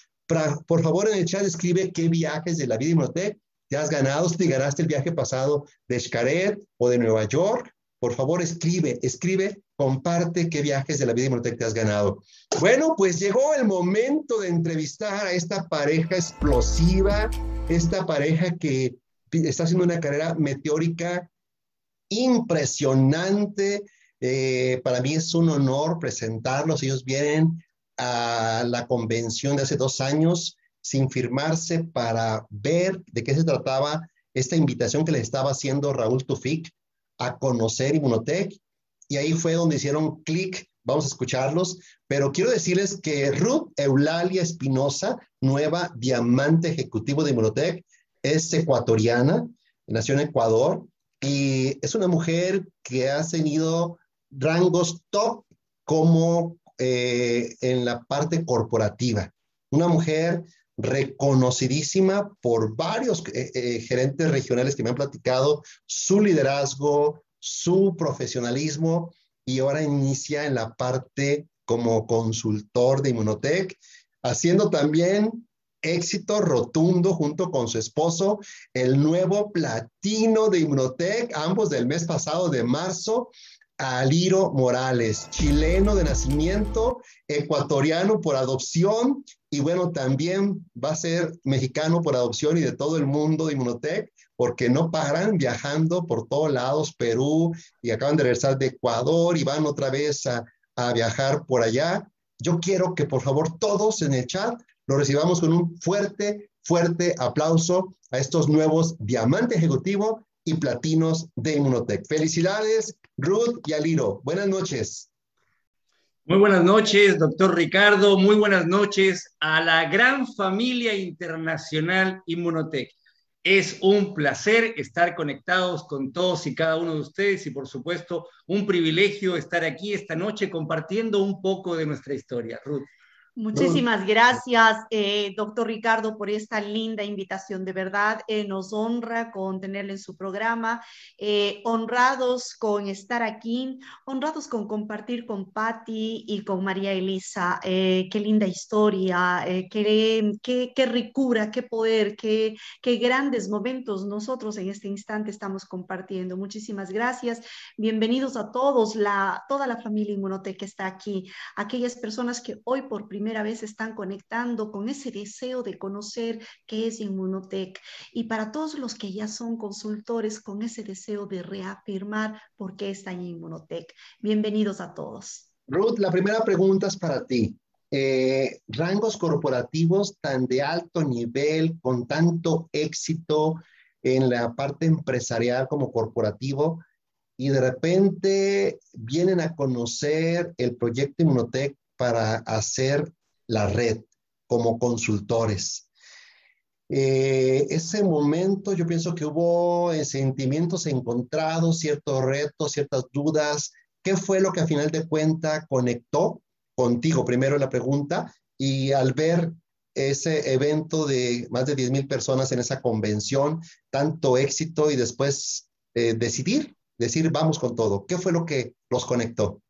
S1: por favor, en el chat escribe qué viajes de la vida Inmunotech te has ganado, si te ganaste el viaje pasado de Xcaret o de Nueva York. Por favor, escribe, escribe, comparte qué viajes de la vida Inmunotech te has ganado. Bueno, pues llegó el momento de entrevistar a esta pareja explosiva, esta pareja que está haciendo una carrera meteórica impresionante. Eh, para mí es un honor presentarlos. Ellos vienen a la convención de hace dos años sin firmarse para ver de qué se trataba esta invitación que le estaba haciendo Raúl Tufik a conocer Inmunotech. Y ahí fue donde hicieron clic. Vamos a escucharlos. Pero quiero decirles que Ruth Eulalia Espinosa, nueva diamante ejecutivo de Inmunotech, es ecuatoriana, nació en Ecuador y es una mujer que ha tenido rangos top como eh, en la parte corporativa. Una mujer reconocidísima por varios eh, eh, gerentes regionales que me han platicado su liderazgo, su profesionalismo y ahora inicia en la parte como consultor de Inmunotech, haciendo también éxito rotundo junto con su esposo, el nuevo platino de Inmunotech, ambos del mes pasado de marzo, Aliro Morales, chileno de nacimiento, ecuatoriano por adopción y bueno, también va a ser mexicano por adopción y de todo el mundo de Inmunotech, porque no paran viajando por todos lados, Perú, y acaban de regresar de Ecuador y van otra vez a, a viajar por allá. Yo quiero que por favor todos en el chat lo recibamos con un fuerte, fuerte aplauso a estos nuevos diamante ejecutivo y platinos de Inmunotech. Felicidades, Ruth y Aliro. Buenas noches.
S4: Muy buenas noches, doctor Ricardo. Muy buenas noches a la gran familia internacional Inmunotech. Es un placer estar conectados con todos y cada uno de ustedes y por supuesto un privilegio estar aquí esta noche compartiendo un poco de nuestra historia. Ruth.
S5: Muchísimas gracias, eh, doctor Ricardo, por esta linda invitación. De verdad, eh, nos honra con tenerle en su programa, eh, honrados con estar aquí, honrados con compartir con Patti y con María Elisa. qué linda historia, qué, qué, qué, ricura, qué poder, qué, qué grandes momentos nosotros en este instante estamos compartiendo. Muchísimas gracias. Bienvenidos a todos, la, toda la familia Inmunote que está aquí, aquellas personas que hoy por primera primera vez están conectando con ese deseo de conocer qué es Inmunotech y para todos los que ya son consultores con ese deseo de reafirmar por qué está en Inmunotech. Bienvenidos a todos.
S1: Ruth, la primera pregunta es para ti. eh, rangos corporativos tan de alto nivel, con tanto éxito en la parte empresarial como corporativo, y de repente vienen a conocer el proyecto Inmunotech para hacer la red como consultores. Eh, ese momento yo pienso que hubo eh, sentimientos encontrados, ciertos retos, ciertas dudas. ¿Qué fue lo que a final de cuenta conectó contigo? Primero la pregunta y al ver ese evento de más de 10 mil personas en esa convención, tanto éxito y después eh, decidir, decir vamos con todo. ¿Qué fue lo que los conectó?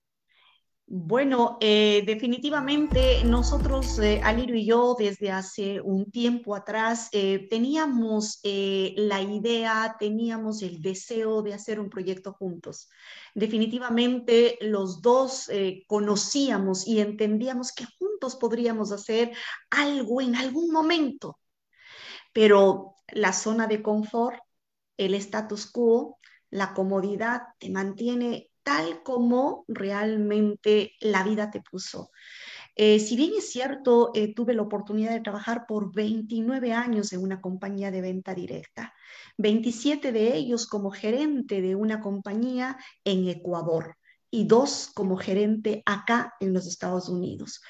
S5: Bueno, eh, definitivamente nosotros, eh, y yo, desde hace un tiempo atrás, eh, teníamos la idea, teníamos el deseo de hacer un proyecto juntos. Definitivamente los dos conocíamos y entendíamos que juntos podríamos hacer algo en algún momento, pero la zona de confort, el status quo, la comodidad te mantiene tal como realmente la vida te puso. Eh, si bien es cierto, eh, tuve la oportunidad de trabajar por 29 años en una compañía de venta directa, 27 de ellos como gerente de una compañía en Ecuador y dos como gerente acá en los Estados Unidos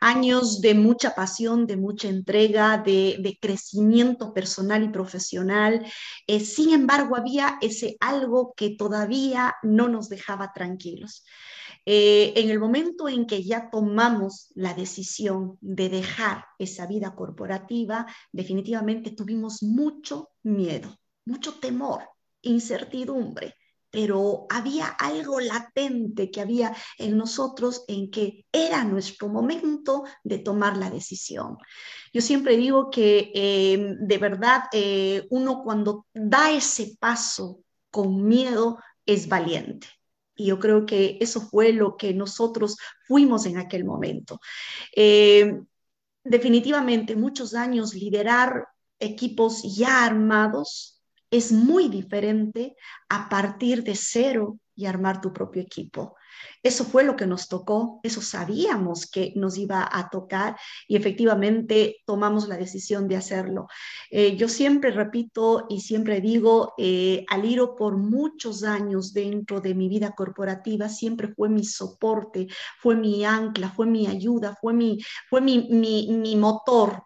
S5: años de mucha pasión, de mucha entrega, de, crecimiento personal y profesional. Eh, sin embargo, había ese algo que todavía no nos dejaba tranquilos. Eh, en el momento en que ya tomamos la decisión de dejar esa vida corporativa, definitivamente tuvimos mucho miedo, mucho temor, incertidumbre pero había algo latente que había en nosotros en que era nuestro momento de tomar la decisión. Yo siempre digo que eh, de verdad eh, uno cuando da ese paso con miedo es valiente. Y yo creo que eso fue lo que nosotros fuimos en aquel momento. Eh, definitivamente, muchos años liderar equipos ya armados es muy diferente a partir de cero y armar tu propio equipo. Eso fue lo que nos tocó, eso sabíamos que nos iba a tocar y efectivamente tomamos la decisión de hacerlo. Eh, yo siempre repito y siempre digo, eh, Aliro por muchos años dentro de mi vida corporativa siempre fue mi soporte, fue mi ancla, fue mi ayuda, fue mi, fue mi, mi, motor.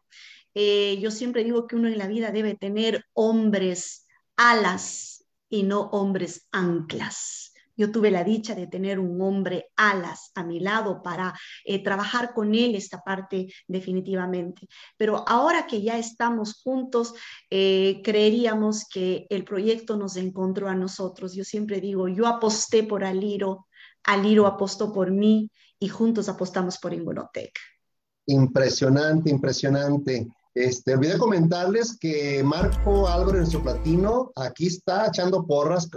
S5: Eh, yo siempre digo que uno en la vida debe tener hombres alas y no hombres anclas. Yo tuve la dicha de tener un hombre alas a mi lado para eh, trabajar con él esta parte definitivamente. Pero ahora que ya estamos juntos, eh, creeríamos que el proyecto nos encontró a nosotros. Yo siempre digo, yo aposté por Aliro, Aliro apostó por mí y juntos apostamos por Inmunotech.
S1: Impresionante, impresionante. Este, olvidé comentarles que Marco Álvaro, nuestro platino, aquí está echando porras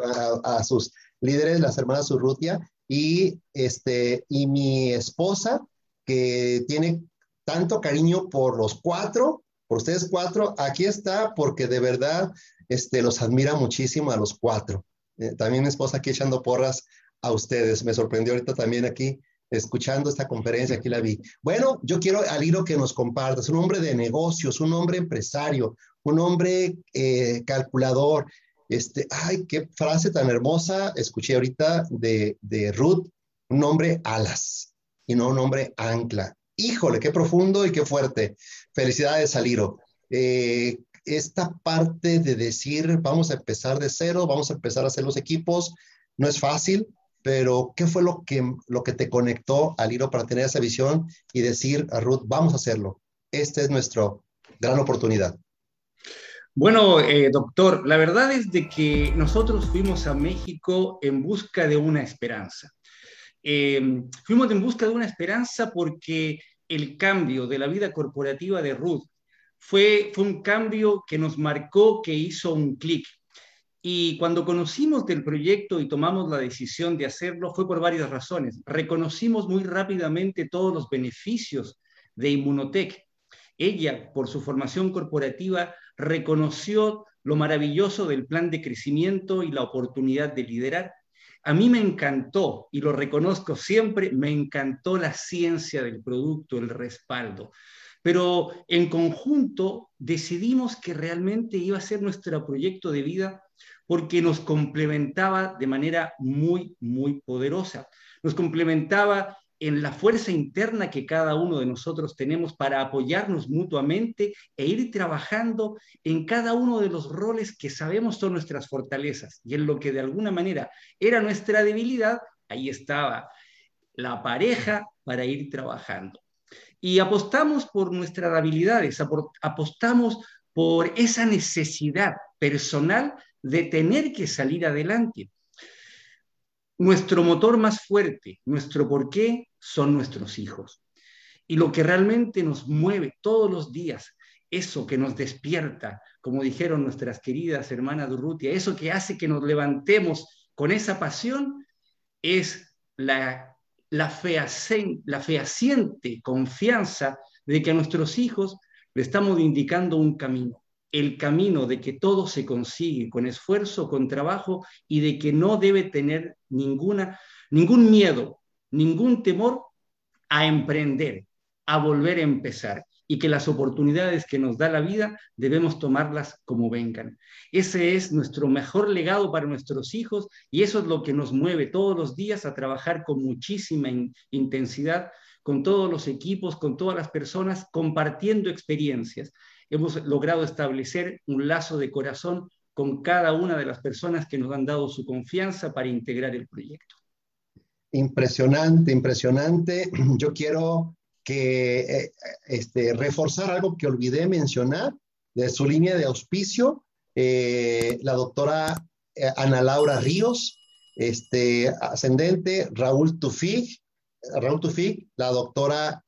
S1: a, sus líderes, las hermanas Urrutia, y, este, y mi esposa, que tiene tanto cariño por los cuatro, por ustedes cuatro, aquí está porque de verdad este, los admira muchísimo a los cuatro. Eh, también mi esposa aquí echando porras a ustedes. Me sorprendió ahorita también aquí escuchando esta conferencia, aquí la vi. Bueno, yo quiero, Aliro, que nos compartas, un hombre de negocios, un hombre empresario, un hombre eh, calculador. Este, ay, qué frase tan hermosa escuché ahorita de, de Ruth, un hombre alas y no un hombre ancla. Híjole, qué profundo y qué fuerte. Felicidades, Aliro. Eh, esta parte de decir, vamos a empezar de cero, vamos a empezar a hacer los equipos, no es fácil, pero ¿qué fue lo que, lo que te conectó al hilo para tener esa visión y decir a Ruth, vamos a hacerlo? Esta es nuestra gran oportunidad.
S4: Bueno, eh, doctor, la verdad es de que nosotros fuimos a México en busca de una esperanza. Eh, fuimos en busca de una esperanza porque el cambio de la vida corporativa de Ruth fue, fue un cambio que nos marcó, que hizo un clic. Y cuando conocimos del proyecto y tomamos la decisión de hacerlo fue por varias razones. Reconocimos muy rápidamente todos los beneficios de Inmunotech. Ella, por su formación corporativa, reconoció lo maravilloso del plan de crecimiento y la oportunidad de liderar. a mí me encantó, y lo reconozco siempre, me encantó la ciencia del producto, el respaldo. Pero en conjunto decidimos que realmente iba a ser nuestro proyecto de vida porque nos complementaba de manera muy, muy poderosa. Nos complementaba en la fuerza interna que cada uno de nosotros tenemos para apoyarnos mutuamente e ir trabajando en cada uno de los roles que sabemos son nuestras fortalezas y en lo que de alguna manera era nuestra debilidad, ahí estaba la pareja para ir trabajando. Y apostamos por nuestras habilidades, apostamos por esa necesidad personal de tener que salir adelante. Nuestro motor más fuerte, nuestro porqué, son nuestros hijos. Y lo que realmente nos mueve todos los días, eso que nos despierta, como dijeron nuestras queridas hermanas Durrutia, eso que hace que nos levantemos con esa pasión, es la, la, la fehaciente confianza de que a nuestros hijos le estamos indicando un camino el camino de que todo se consigue con esfuerzo, con trabajo y de que no debe tener ninguna, ningún miedo, ningún temor a emprender, a volver a empezar y que las oportunidades que nos da la vida debemos tomarlas como vengan. Ese es nuestro mejor legado para nuestros hijos y eso es lo que nos mueve todos los días a trabajar con muchísima intensidad con todos los equipos, con todas las personas, compartiendo experiencias hemos logrado establecer un lazo de corazón con cada una de las personas que nos han dado su confianza para integrar el proyecto.
S1: Impresionante, impresionante. Yo quiero que eh, este, reforzar algo que olvidé mencionar de su línea de auspicio, eh, la doctora eh, Ana Laura Ríos, este, ascendente, Raúl Tufig, Raúl Tufig, la doctora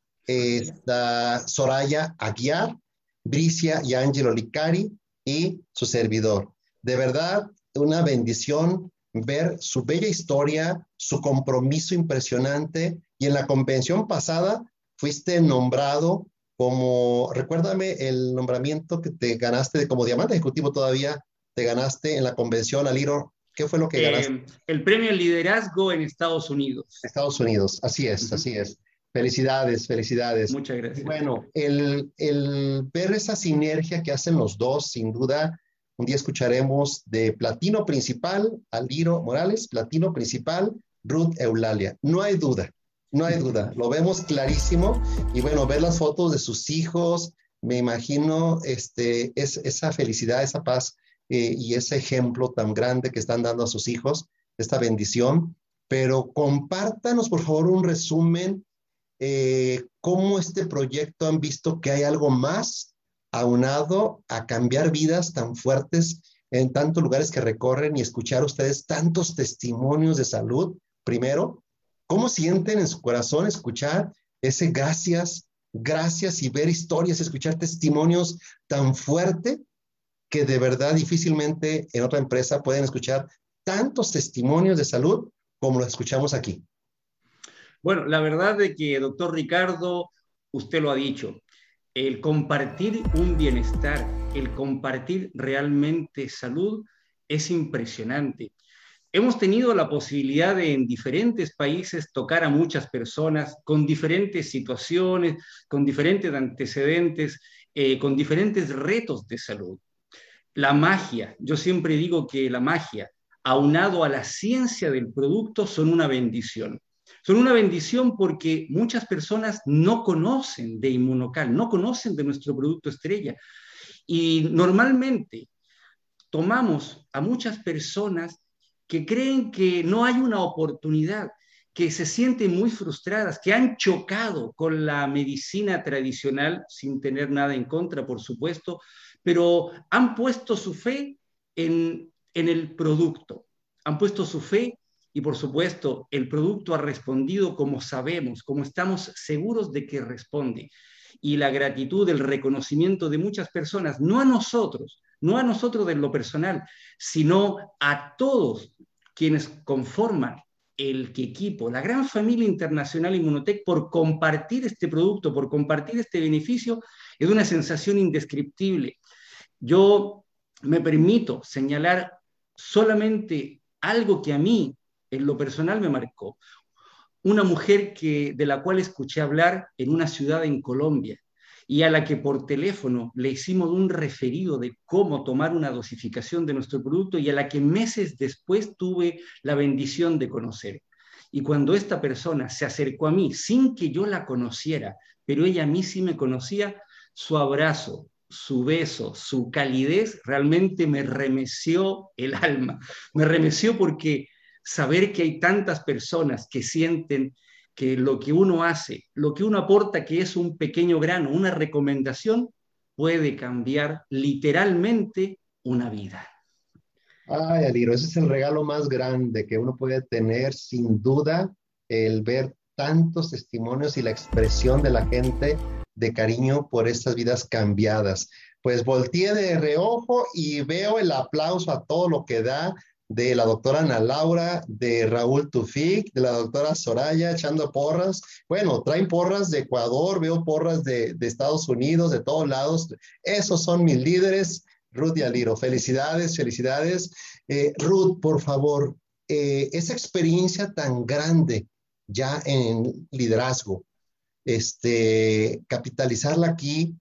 S1: Soraya Aguiar, Bricia y Angelo Licari y su servidor. De verdad, una bendición ver su bella historia, su compromiso impresionante y en la convención pasada fuiste nombrado como, recuérdame el nombramiento que te ganaste como diamante ejecutivo todavía, te ganaste en la convención Aliro. ¿Qué fue lo que ganaste?
S4: Eh, el premio al liderazgo en Estados Unidos.
S1: Estados Unidos, así es, así es. Felicidades, felicidades.
S4: Muchas gracias.
S1: Bueno, el, ver esa sinergia que hacen los dos, sin duda, un día escucharemos de Platino Principal, Aliro Morales, Platino Principal, Ruth Eulalia. No hay duda, no hay duda. Lo vemos clarísimo. Y bueno, ver las fotos de sus hijos, me imagino este, es, esa felicidad, esa paz eh, y ese ejemplo tan grande que están dando a sus hijos, esta bendición. Pero compártanos, por favor, un resumen eh, cómo este proyecto han visto que hay algo más aunado a cambiar vidas tan fuertes en tantos lugares que recorren y escuchar ustedes tantos testimonios de salud. Primero, ¿cómo sienten en su corazón escuchar ese gracias, gracias y ver historias, escuchar testimonios tan fuerte que de verdad difícilmente en otra empresa pueden escuchar tantos testimonios de salud como los escuchamos aquí?
S4: Bueno, la verdad de que, doctor Ricardo, usted lo ha dicho, el compartir un bienestar, el compartir realmente salud es impresionante. Hemos tenido la posibilidad de en diferentes países tocar a muchas personas con diferentes situaciones, con diferentes antecedentes, eh, con diferentes retos de salud. La magia, yo siempre digo que la magia, aunado a la ciencia del producto, son una bendición. Son una bendición porque muchas personas no conocen de Inmunocal, no conocen de nuestro producto estrella. Y normalmente tomamos a muchas personas que creen que no hay una oportunidad, que se sienten muy frustradas, que han chocado con la medicina tradicional, sin tener nada en contra, por supuesto, pero han puesto su fe en, en el producto, han puesto su fe y por supuesto, el producto ha respondido como sabemos, como estamos seguros de que responde. Y la gratitud, el reconocimiento de muchas personas, no a nosotros, no a nosotros de lo personal, sino a todos quienes conforman el equipo, la gran familia internacional Inmunotech, por compartir este producto, por compartir este beneficio, es una sensación indescriptible. Yo me permito señalar solamente algo que a mí en lo personal me marcó. Una mujer que, de la cual escuché hablar en una ciudad en Colombia y a la que por teléfono le hicimos un referido de cómo tomar una dosificación de nuestro producto y a la que meses después tuve la bendición de conocer. Y cuando esta persona se acercó a mí sin que yo la conociera, pero ella a mí sí me conocía, su abrazo, su beso, su calidez realmente me remeció el alma. Me remeció porque saber que hay tantas personas que sienten que lo que uno hace, lo que uno aporta, que es un pequeño grano, una recomendación, puede cambiar literalmente una vida.
S1: Ay, Aliro, ese es el regalo más grande que uno puede tener, sin duda, el ver tantos testimonios y la expresión de la gente de cariño por estas vidas cambiadas. Pues volteé de reojo y veo el aplauso a todo lo que da de la doctora Ana Laura, de Raúl Tufik, de la doctora Soraya, echando porras. Bueno, traen porras de Ecuador, veo porras de, Estados Unidos, de todos lados. Esos son mis líderes, Ruth y Aliro. Felicidades, felicidades. Eh, Ruth, por favor, eh, esa experiencia tan grande ya en liderazgo, este, capitalizarla aquí,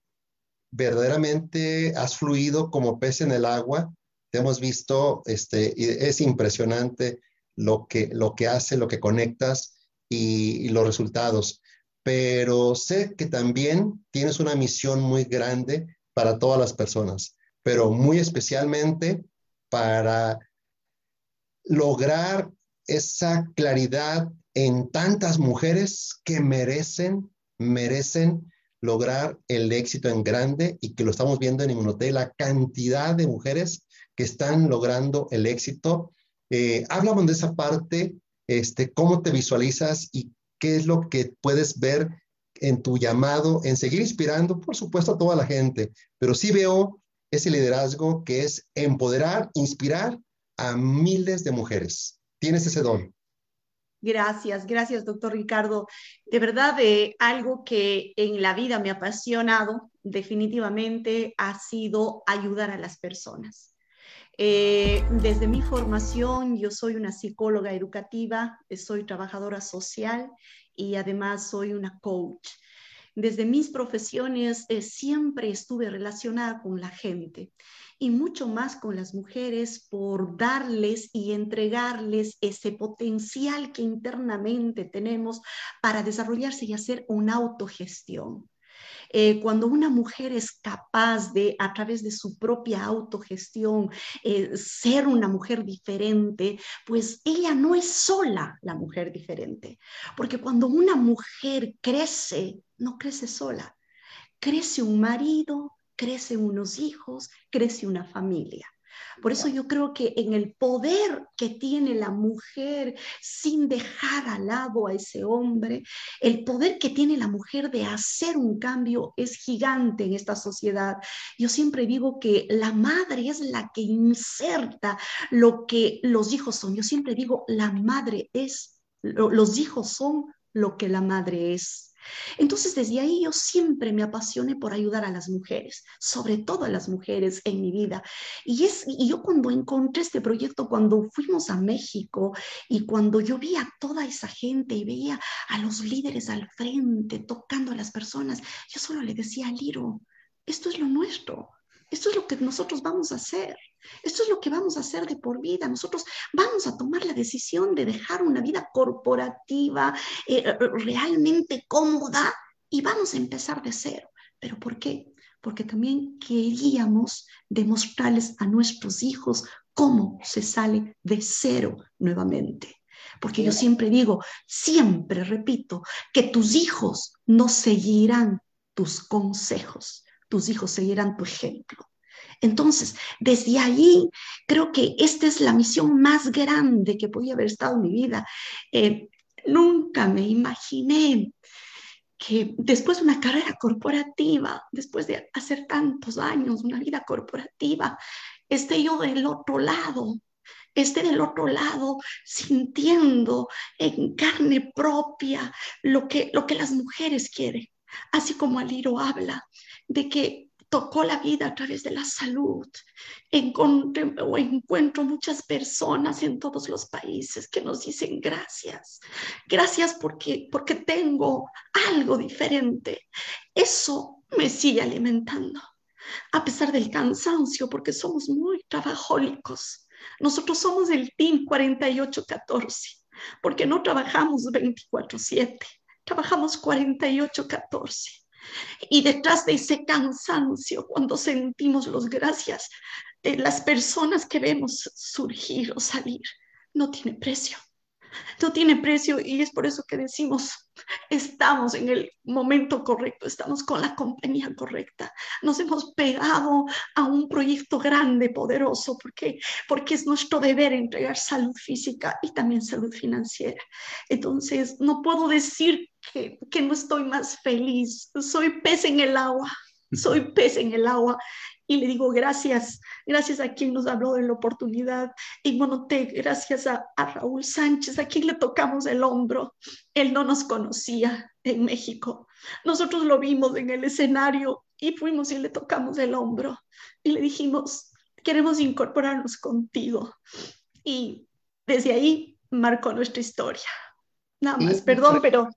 S1: verdaderamente has fluido como pez en el agua. Te hemos visto, este, es impresionante lo que, lo que hace, lo que conectas y, los resultados. Pero sé que también tienes una misión muy grande para todas las personas, pero muy especialmente para lograr esa claridad en tantas mujeres que merecen, merecen lograr el éxito en grande y que lo estamos viendo en Inmunotel, la cantidad de mujeres que están logrando el éxito. Eh, háblame de esa parte, este, cómo te visualizas y qué es lo que puedes ver en tu llamado, en seguir inspirando, por supuesto, a toda la gente, pero sí veo ese liderazgo que es empoderar, inspirar a miles de mujeres. Tienes ese don.
S5: Gracias, gracias, doctor Ricardo. De verdad, eh, algo que en la vida me ha apasionado definitivamente ha sido ayudar a las personas. Eh, desde mi formación, yo soy una psicóloga educativa, soy trabajadora social y además soy una coach. Desde mis profesiones eh, siempre estuve relacionada con la gente y mucho más con las mujeres por darles y entregarles ese potencial que internamente tenemos para desarrollarse y hacer una autogestión. Eh, cuando una mujer es capaz de, a través de su propia autogestión, eh, ser una mujer diferente, pues ella no es sola la mujer diferente. Porque cuando una mujer crece, no crece sola. Crece un marido, crecen unos hijos, crece una familia. Por eso yo creo que en el poder que tiene la mujer sin dejar al lado a ese hombre, el poder que tiene la mujer de hacer un cambio es gigante en esta sociedad. Yo siempre digo que la madre es la que inserta lo que los hijos son. Yo siempre digo, la madre es, los hijos son lo que la madre es. Entonces, desde ahí yo siempre me apasioné por ayudar a las mujeres, sobre todo a las mujeres en mi vida. Y, es, y yo cuando encontré este proyecto, cuando fuimos a México y cuando yo vi a toda esa gente y veía a los líderes al frente tocando a las personas, yo solo le decía a Liro, esto es lo nuestro, esto es lo que nosotros vamos a hacer. Esto es lo que vamos a hacer de por vida. Nosotros vamos a tomar la decisión de dejar una vida corporativa eh, eh, realmente cómoda y vamos a empezar de cero. ¿Pero por qué? Porque también queríamos demostrarles a nuestros hijos cómo se sale de cero nuevamente. Porque yo siempre digo, siempre repito, que tus hijos no seguirán tus consejos, tus hijos seguirán tu ejemplo. Entonces, desde ahí, creo que esta es la misión más grande que podía haber estado en mi vida. Eh, nunca me imaginé que después de una carrera corporativa, después de hacer tantos años, una vida corporativa, esté yo del otro lado, esté del otro lado sintiendo en carne propia lo que, lo que las mujeres quieren. Así como Aliro habla de que tocó la vida a través de la salud. Encontré o encuentro muchas personas en todos los países que nos dicen gracias. Gracias porque, porque tengo algo diferente. Eso me sigue alimentando. A pesar del cansancio, porque somos muy trabajólicos. Nosotros somos el Team 4814, porque no trabajamos 24/7, trabajamos 48/14. Y detrás de ese cansancio, cuando sentimos los gracias de las personas que vemos surgir o salir, no tiene precio. No tiene precio y es por eso que decimos, estamos en el momento correcto, estamos con la compañía correcta. Nos hemos pegado a un proyecto grande, poderoso, porque, porque es nuestro deber entregar salud física y también salud financiera. Entonces, no puedo decir que, que no estoy más feliz. Soy pez en el agua, soy pez en el agua y le digo gracias, gracias a quien nos habló de la oportunidad. Y Monotec, gracias a, a, Raúl Sánchez, a quien le tocamos el hombro. Él no nos conocía en México. Nosotros lo vimos en el escenario y fuimos y le tocamos el hombro y le dijimos, queremos incorporarnos contigo. Y desde ahí marcó nuestra historia. Nada más, perdón, pero...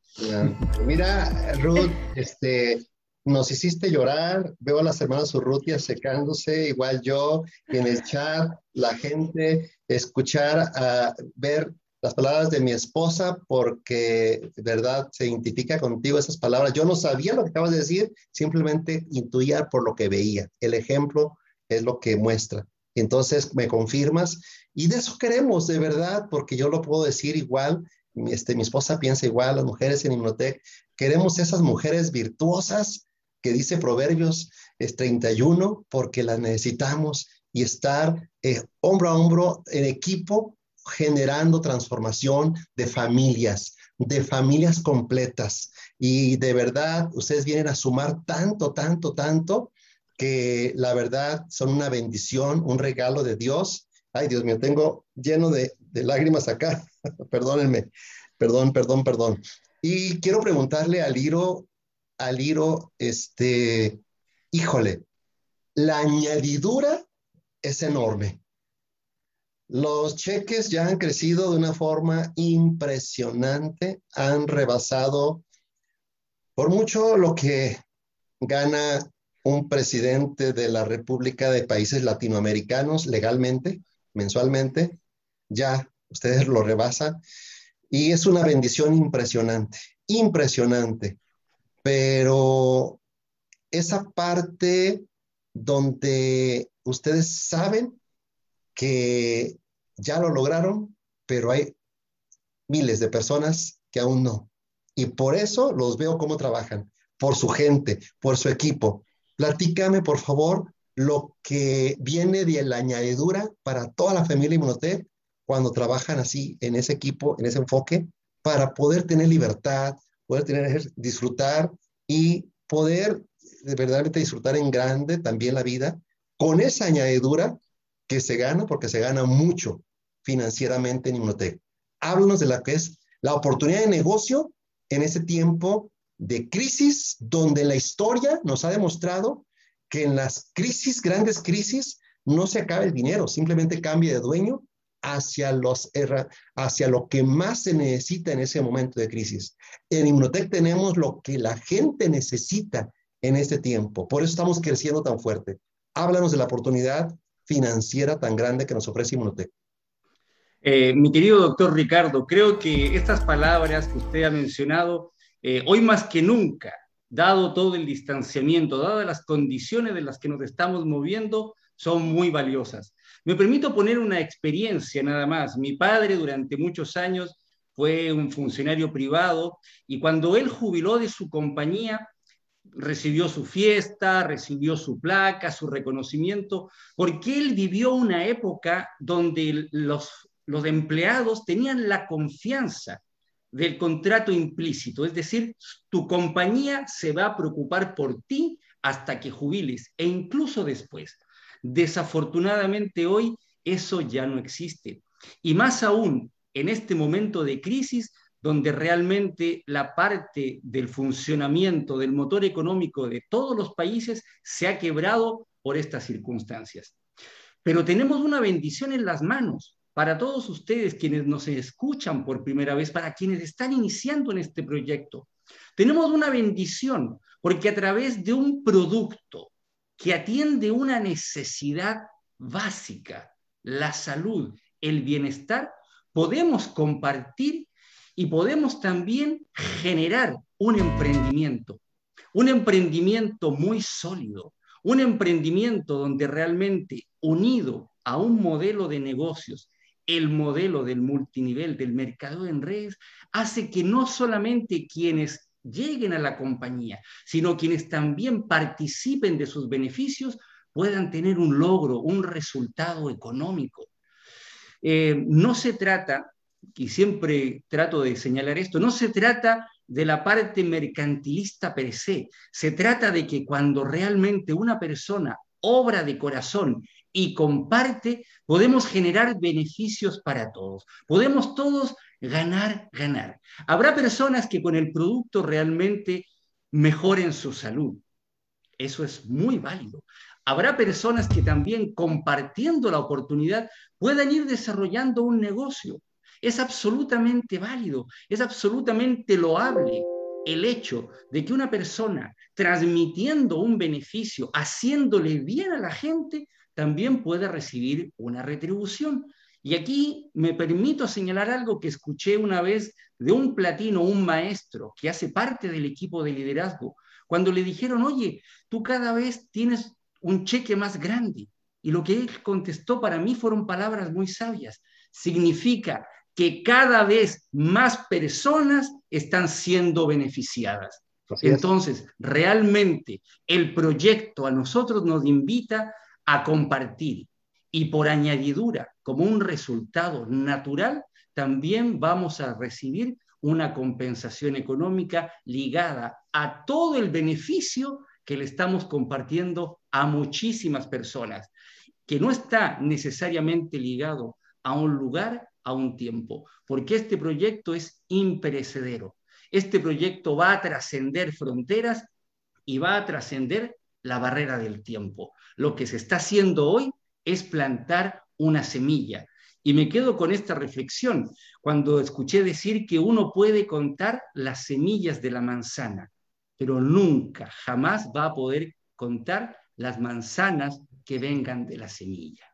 S1: Mira, Ruth, este, nos hiciste llorar, veo a las hermanas Urrutia secándose, igual yo, en el chat, la gente, escuchar, a ver las palabras de mi esposa, porque verdad se identifica contigo esas palabras. Yo no sabía lo que acabas de decir, simplemente intuía por lo que veía. El ejemplo es lo que muestra. Entonces me confirmas, y de eso queremos, de verdad, porque yo lo puedo decir igual, este, mi esposa piensa igual, las mujeres en Inmunotech, queremos esas mujeres virtuosas que dice Proverbios es 31, porque las necesitamos y estar eh, hombro a hombro en equipo generando transformación de familias, de familias completas. Y de verdad, ustedes vienen a sumar tanto, tanto, tanto, que la verdad son una bendición, un regalo de Dios. Ay, Dios mío, tengo lleno de, de lágrimas acá. Perdónenme, perdón, perdón, perdón. Y quiero preguntarle a Liro, al Iro, este, híjole, la añadidura es enorme. Los cheques ya han crecido de una forma impresionante, han rebasado por mucho lo que gana un presidente de la República de Países Latinoamericanos legalmente, mensualmente, ya ustedes lo rebasan. Y es una bendición impresionante, impresionante pero esa parte donde ustedes saben que ya lo lograron, pero hay miles de personas que aún no. Y por eso los veo cómo trabajan, por su gente, por su equipo. Platícame, por favor, lo que viene de la añadidura para toda la familia Inmunotech cuando trabajan así en ese equipo, en ese enfoque, para poder tener libertad, poder tener, disfrutar y poder de verdaderamente disfrutar en grande también la vida con esa añadidura que se gana, porque se gana mucho financieramente en Inmunotech. Háblanos de la que es la oportunidad de negocio en ese tiempo de crisis, donde la historia nos ha demostrado que en las crisis, grandes crisis, no se acaba el dinero, simplemente cambia de dueño hacia, los, hacia lo que más se necesita en ese momento de crisis. En Inmunotech tenemos lo que la gente necesita en este tiempo. Por eso estamos creciendo tan fuerte. Háblanos de la oportunidad financiera tan grande que nos ofrece Inmunotech.
S4: Eh, mi querido doctor Ricardo, creo que estas palabras que usted ha mencionado, eh, hoy más que nunca, dado todo el distanciamiento, dadas las condiciones de las que nos estamos moviendo, son muy valiosas. Me permito poner una experiencia nada más. Mi padre durante muchos años fue un funcionario privado y cuando él jubiló de su compañía, recibió su fiesta, recibió su placa, su reconocimiento, porque él vivió una época donde los, empleados tenían la confianza del contrato implícito, es decir, tu compañía se va a preocupar por ti hasta que jubiles e incluso después. Desafortunadamente hoy eso ya no existe. Y más aún, en este momento de crisis, donde realmente la parte del funcionamiento del motor económico de todos los países se ha quebrado por estas circunstancias. Pero tenemos una bendición en las manos para todos ustedes quienes nos escuchan por primera vez, para quienes están iniciando en este proyecto. Tenemos una bendición porque a través de un producto que atiende una necesidad básica, la salud, el bienestar, podemos compartir y podemos también generar un emprendimiento, un emprendimiento muy sólido, un emprendimiento donde realmente unido a un modelo de negocios, el modelo del multinivel, del mercado en redes, hace que no solamente quienes lleguen a la compañía, sino quienes también participen de sus beneficios puedan tener un logro, un resultado económico. Eh, no se trata y siempre trato de señalar esto, no se trata de la parte mercantilista per se, se trata de que cuando realmente una persona obra de corazón y comparte, podemos generar beneficios para todos. Podemos todos ganar, ganar. Habrá personas que con el producto realmente mejoren su salud. Eso es muy válido. Habrá personas que también compartiendo la oportunidad puedan ir desarrollando un negocio es absolutamente válido, es absolutamente loable el hecho de que una persona transmitiendo un beneficio, haciéndole bien a la gente, también pueda recibir una retribución. Y aquí me permito señalar algo que escuché una vez de un platino, un maestro que hace parte del equipo de liderazgo, cuando le dijeron, oye, tú cada vez tienes un cheque más grande. Y lo que él contestó para mí fueron palabras muy sabias. Significa que cada vez más personas están siendo beneficiadas. Entonces, realmente el proyecto a nosotros nos invita a compartir y por añadidura, como un resultado natural, también vamos a recibir una compensación económica ligada a todo el beneficio que le estamos compartiendo a muchísimas personas, que no está necesariamente ligado a un lugar a un tiempo, porque este proyecto es imperecedero. Este proyecto va a trascender fronteras y va a trascender la barrera del tiempo. Lo que se está haciendo hoy es plantar una semilla. Y me quedo con esta reflexión cuando escuché decir que uno puede contar las semillas de la manzana, pero nunca, jamás va a poder contar las manzanas que vengan de la semilla.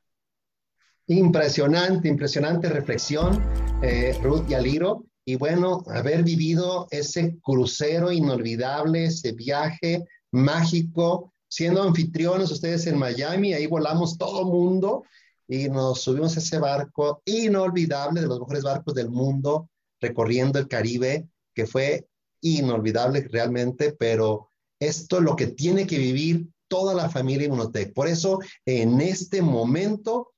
S1: Impresionante, impresionante reflexión, eh, Ruth y Aliro. Y bueno, haber vivido ese crucero inolvidable, ese viaje mágico, siendo anfitriones ustedes en Miami, ahí volamos todo mundo y nos subimos a ese barco inolvidable, de los mejores barcos del mundo, recorriendo el Caribe, que fue inolvidable realmente, pero esto es lo que tiene que vivir toda la familia Inmunotech. Por eso, en este momento,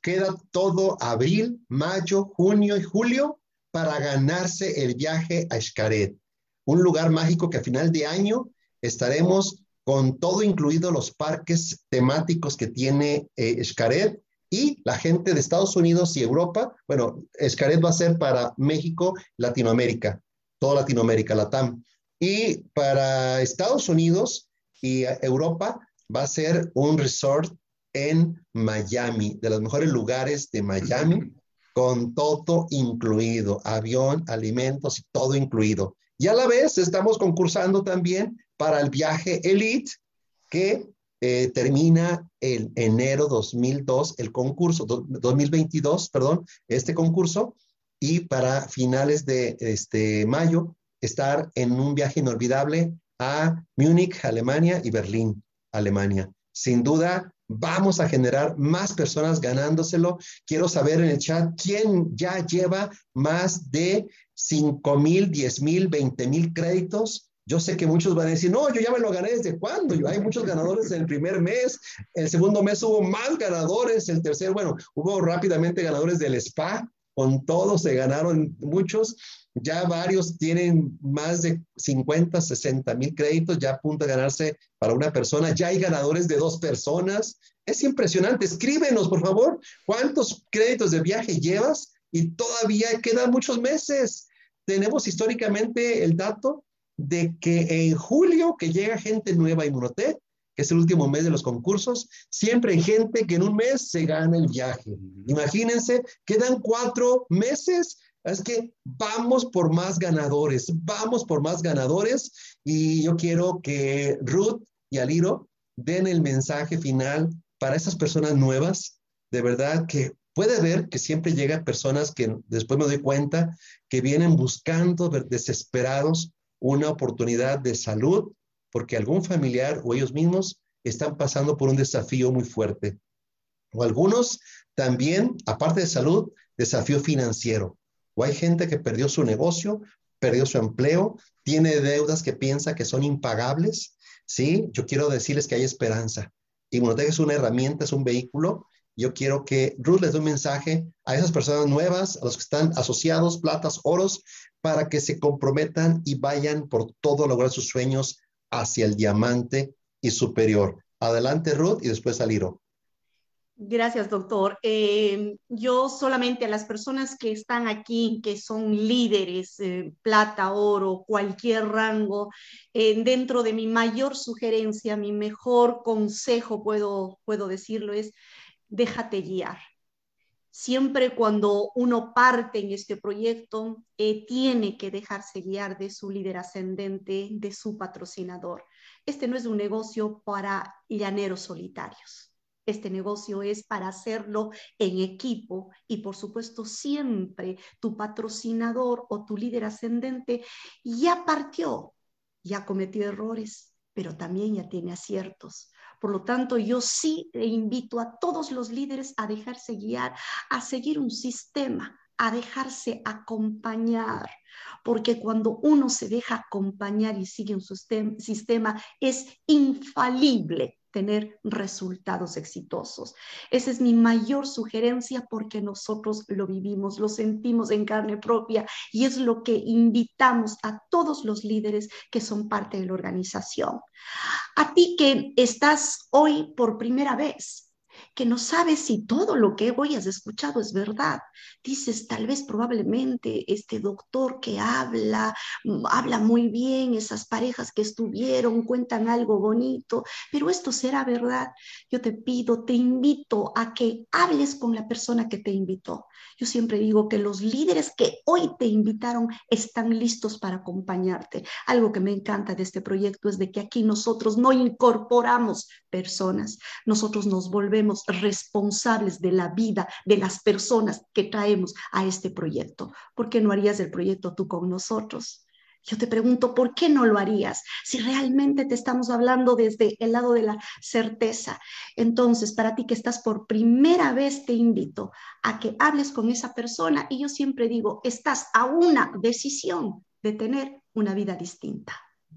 S1: queda todo abril, mayo, junio y julio para ganarse el viaje a Xcaret, un lugar mágico que a final de año estaremos con todo incluido los parques temáticos que tiene eh, Xcaret y la gente de Estados Unidos y Europa. Bueno, Xcaret va a ser para México, Latinoamérica, toda Latinoamérica, Latam. Y para Estados Unidos y Europa va a ser un resort en Miami, de los mejores lugares de Miami, con todo incluido, avión, alimentos y todo incluido. Y a la vez estamos concursando también para el viaje Elite, que eh, termina en enero 2002, el concurso, 2022, perdón, este concurso, y para finales de este mayo estar en un viaje inolvidable a Múnich, Alemania y Berlín, Alemania. Sin duda, vamos a generar más personas ganándoselo. Quiero saber en el chat quién ya lleva más de 5 mil, 10 mil, 20 mil créditos. Yo sé que muchos van a decir, no, yo ya me lo gané desde cuándo. Yo, hay muchos ganadores en el primer mes, el segundo mes hubo más ganadores, el tercer, bueno, hubo rápidamente ganadores del spa, con todos se ganaron muchos. Ya varios tienen más de 50, 60 mil créditos, ya a punto de ganarse para una persona. Ya hay ganadores de dos personas. Es impresionante. Escríbenos, por favor, cuántos créditos de viaje llevas y todavía quedan muchos meses. tenemos históricamente el dato de que en julio que llega gente nueva a Inmunotech, que es el último mes de los concursos, siempre hay gente que en un mes se gana el viaje. Imagínense, quedan cuatro meses, es que vamos por más ganadores, vamos por más ganadores y yo quiero que Ruth y Aliro den el mensaje final para esas personas nuevas, de verdad que puede ver que siempre llegan personas que después me doy cuenta que vienen buscando desesperados una oportunidad de salud porque algún familiar o ellos mismos están pasando por un desafío muy fuerte. O algunos también, aparte de salud, desafío financiero. O hay gente que perdió su negocio, perdió su empleo, tiene deudas que piensa que son impagables. Sí, yo quiero decirles que hay esperanza. Y Inmunotech es una herramienta, es un vehículo. Yo quiero que Ruth les dé un mensaje a esas personas nuevas, a los que están asociados, platas, oros, para que se comprometan y vayan por todo lograr sus sueños hacia el diamante y superior. Adelante, Ruth, y después Aliro.
S5: Gracias, doctor. Eh, yo solamente a las personas que están aquí, que son líderes, eh, plata, oro, cualquier rango, eh, dentro de mi mayor sugerencia, mi mejor consejo, puedo, puedo decirlo, es déjate guiar. Siempre cuando uno parte en este proyecto, tiene que dejarse guiar de su líder ascendente, de su patrocinador. Este no es un negocio para llaneros solitarios este negocio es para hacerlo en equipo y por supuesto siempre tu patrocinador o tu líder ascendente ya partió, ya cometió errores, pero también ya tiene aciertos. Por lo tanto, yo sí invito a todos los líderes a dejarse guiar, a seguir un sistema, a dejarse acompañar, porque cuando uno se deja acompañar y sigue un sistema, es infalible tener resultados exitosos. Esa es mi mayor sugerencia porque nosotros lo vivimos, lo sentimos en carne propia y es lo que invitamos a todos los líderes que son parte de la organización. A ti que estás hoy por primera vez, que no sabes si todo lo que hoy has escuchado es verdad. Dices, tal vez probablemente este doctor que habla, mm, habla muy bien, esas parejas que estuvieron, cuentan algo bonito, pero esto será verdad. Yo te pido, te invito a que hables con la persona que te invitó. Yo siempre digo que los líderes que hoy te invitaron están listos para acompañarte. Algo que me encanta de este proyecto es de que aquí nosotros no incorporamos personas, nosotros nos volvemos responsables de la vida de las personas que traemos a este proyecto. ¿Por qué no harías el proyecto tú con nosotros? Yo te pregunto, ¿por qué no lo harías? Si realmente te estamos hablando desde el lado de la certeza. Entonces, para ti que estás por primera vez, te invito a que hables con esa persona y yo siempre digo, estás a una decisión de tener una vida distinta.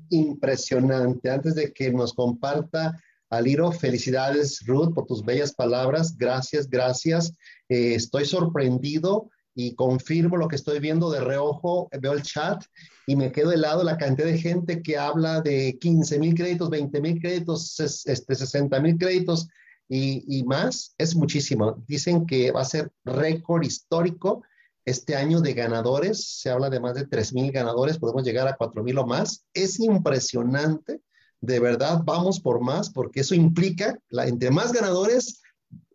S1: Impresionante. Antes de que nos comparta Aliro, felicidades Ruth por tus bellas palabras. Gracias, gracias. Eh, estoy sorprendido y confirmo lo que estoy viendo de reojo, veo el chat y me quedo helado la cantidad de gente que habla de 15 mil créditos, 20 mil créditos, este, 60 mil créditos y, más, es muchísimo. Dicen que va a ser récord histórico este año de ganadores, se habla de más de 3 mil ganadores, podemos llegar a 4 mil o más. Es impresionante, de verdad, vamos por más, porque eso implica, la, entre más ganadores,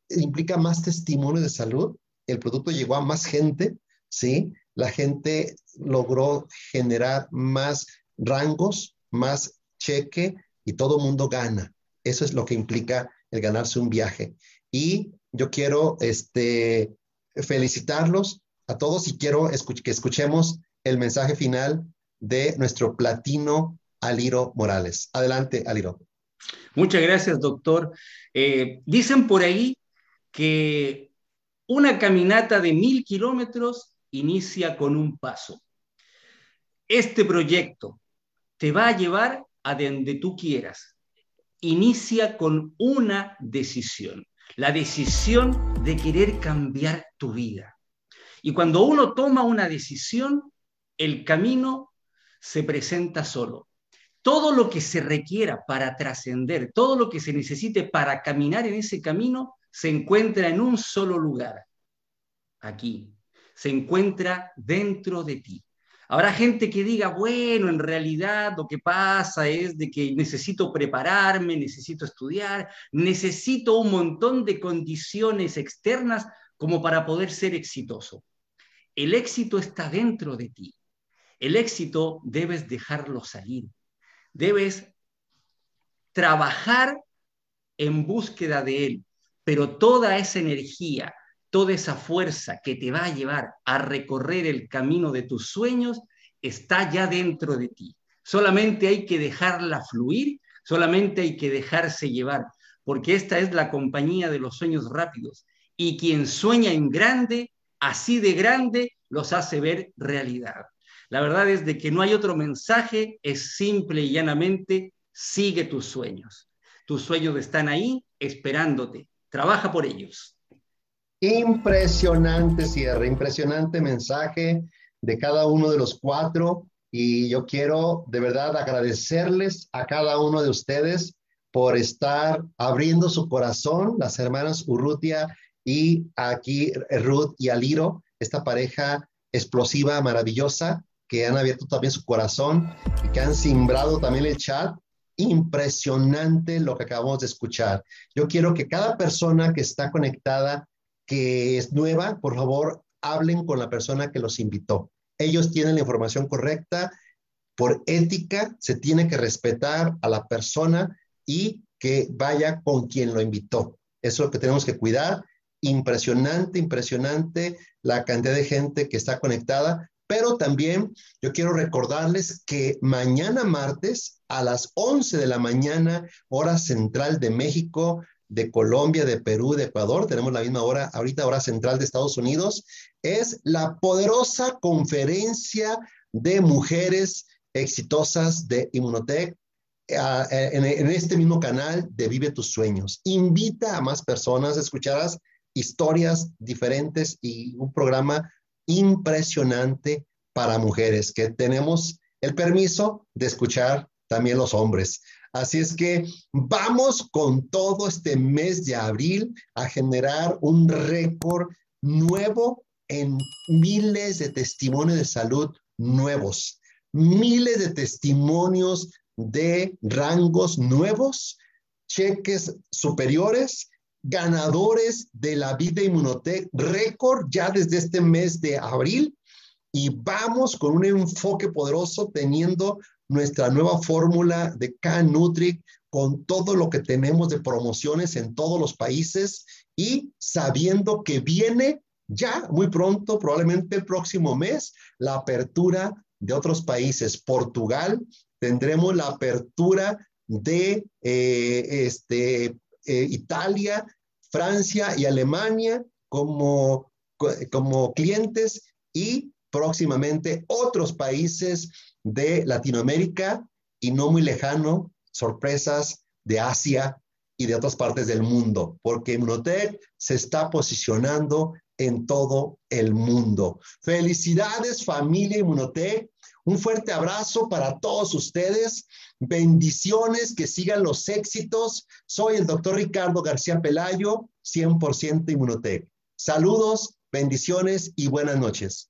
S1: implica más testimonio de salud el producto llegó a más gente, ¿sí? La gente logró generar más rangos, más cheque y todo mundo gana. Eso es lo que implica el ganarse un viaje. Y yo quiero este, felicitarlos a todos y quiero que escuchemos el mensaje final de nuestro platino Aliro Morales. Adelante, Aliro.
S4: Muchas gracias, doctor. Eh, dicen por ahí que una caminata de mil kilómetros inicia con un paso. Este proyecto te va a llevar a donde tú quieras. Inicia con una decisión, la decisión de querer cambiar tu vida. Y cuando uno toma una decisión, el camino se presenta solo. Todo lo que se requiera para trascender, todo lo que se necesite para caminar en ese camino, se encuentra en un solo lugar, aquí. Se encuentra dentro de ti. Habrá gente que diga, bueno, en realidad lo que pasa es de que necesito prepararme, necesito estudiar, necesito un montón de condiciones externas como para poder ser exitoso. El éxito está dentro de ti. El éxito debes dejarlo salir. Debes trabajar en búsqueda de él, pero toda esa energía, toda esa fuerza que te va a llevar a recorrer el camino de tus sueños está ya dentro de ti. Solamente hay que dejarla fluir, solamente hay que dejarse llevar, porque esta es la compañía de los sueños rápidos. Y quien sueña en grande, así de grande, los hace ver realidad. La verdad es de que no hay otro mensaje, es simple y llanamente, sigue tus sueños. Tus sueños están ahí esperándote. Trabaja por ellos.
S1: Impresionante cierre, impresionante mensaje de cada uno de los cuatro y yo quiero de verdad agradecerles a cada uno de ustedes por estar abriendo su corazón, las hermanas Urrutia y aquí Ruth y Aliro, esta pareja explosiva, maravillosa, que han abierto también su corazón y que han simbrado también el chat. Impresionante lo que acabamos de escuchar. Yo quiero que cada persona que está conectada que es nueva, por favor, hablen con la persona que los invitó. Ellos tienen la información correcta. Por ética, se tiene que respetar a la persona y que vaya con quien lo invitó. Eso es lo que tenemos que cuidar. Impresionante, impresionante la cantidad de gente que está conectada. Pero también yo quiero recordarles que mañana martes a las 11 de la mañana, hora central de México, de Colombia, de Perú, de Ecuador, tenemos la misma hora, ahorita hora central de Estados Unidos, es la poderosa conferencia de mujeres exitosas de Inmunotech en, este mismo canal de Vive tus sueños. Invita a más personas, escucharás historias diferentes y un programa impresionante para mujeres que tenemos el permiso de escuchar también los hombres. Así es que vamos con todo este mes de abril a generar un récord nuevo en miles de testimonios de salud nuevos, miles de testimonios de rangos nuevos, cheques superiores, ganadores de la vida inmunotech récord ya desde este mes de abril y vamos con un enfoque poderoso teniendo nuestra nueva fórmula de K-Nutric con todo lo que tenemos de promociones en todos los países y sabiendo que viene ya muy pronto, probablemente el próximo mes, la apertura de otros países. Portugal, tendremos la apertura de eh, este, eh, Italia, Francia y Alemania como, como clientes y próximamente otros países de Latinoamérica y no muy lejano, sorpresas de Asia y de otras partes del mundo, porque Inmunotech se está posicionando en todo el mundo. Felicidades familia Inmunotech, un fuerte abrazo para todos ustedes, bendiciones, que sigan los éxitos. Soy el doctor Ricardo García Pelayo, 100% Inmunotech. Saludos, bendiciones y buenas noches.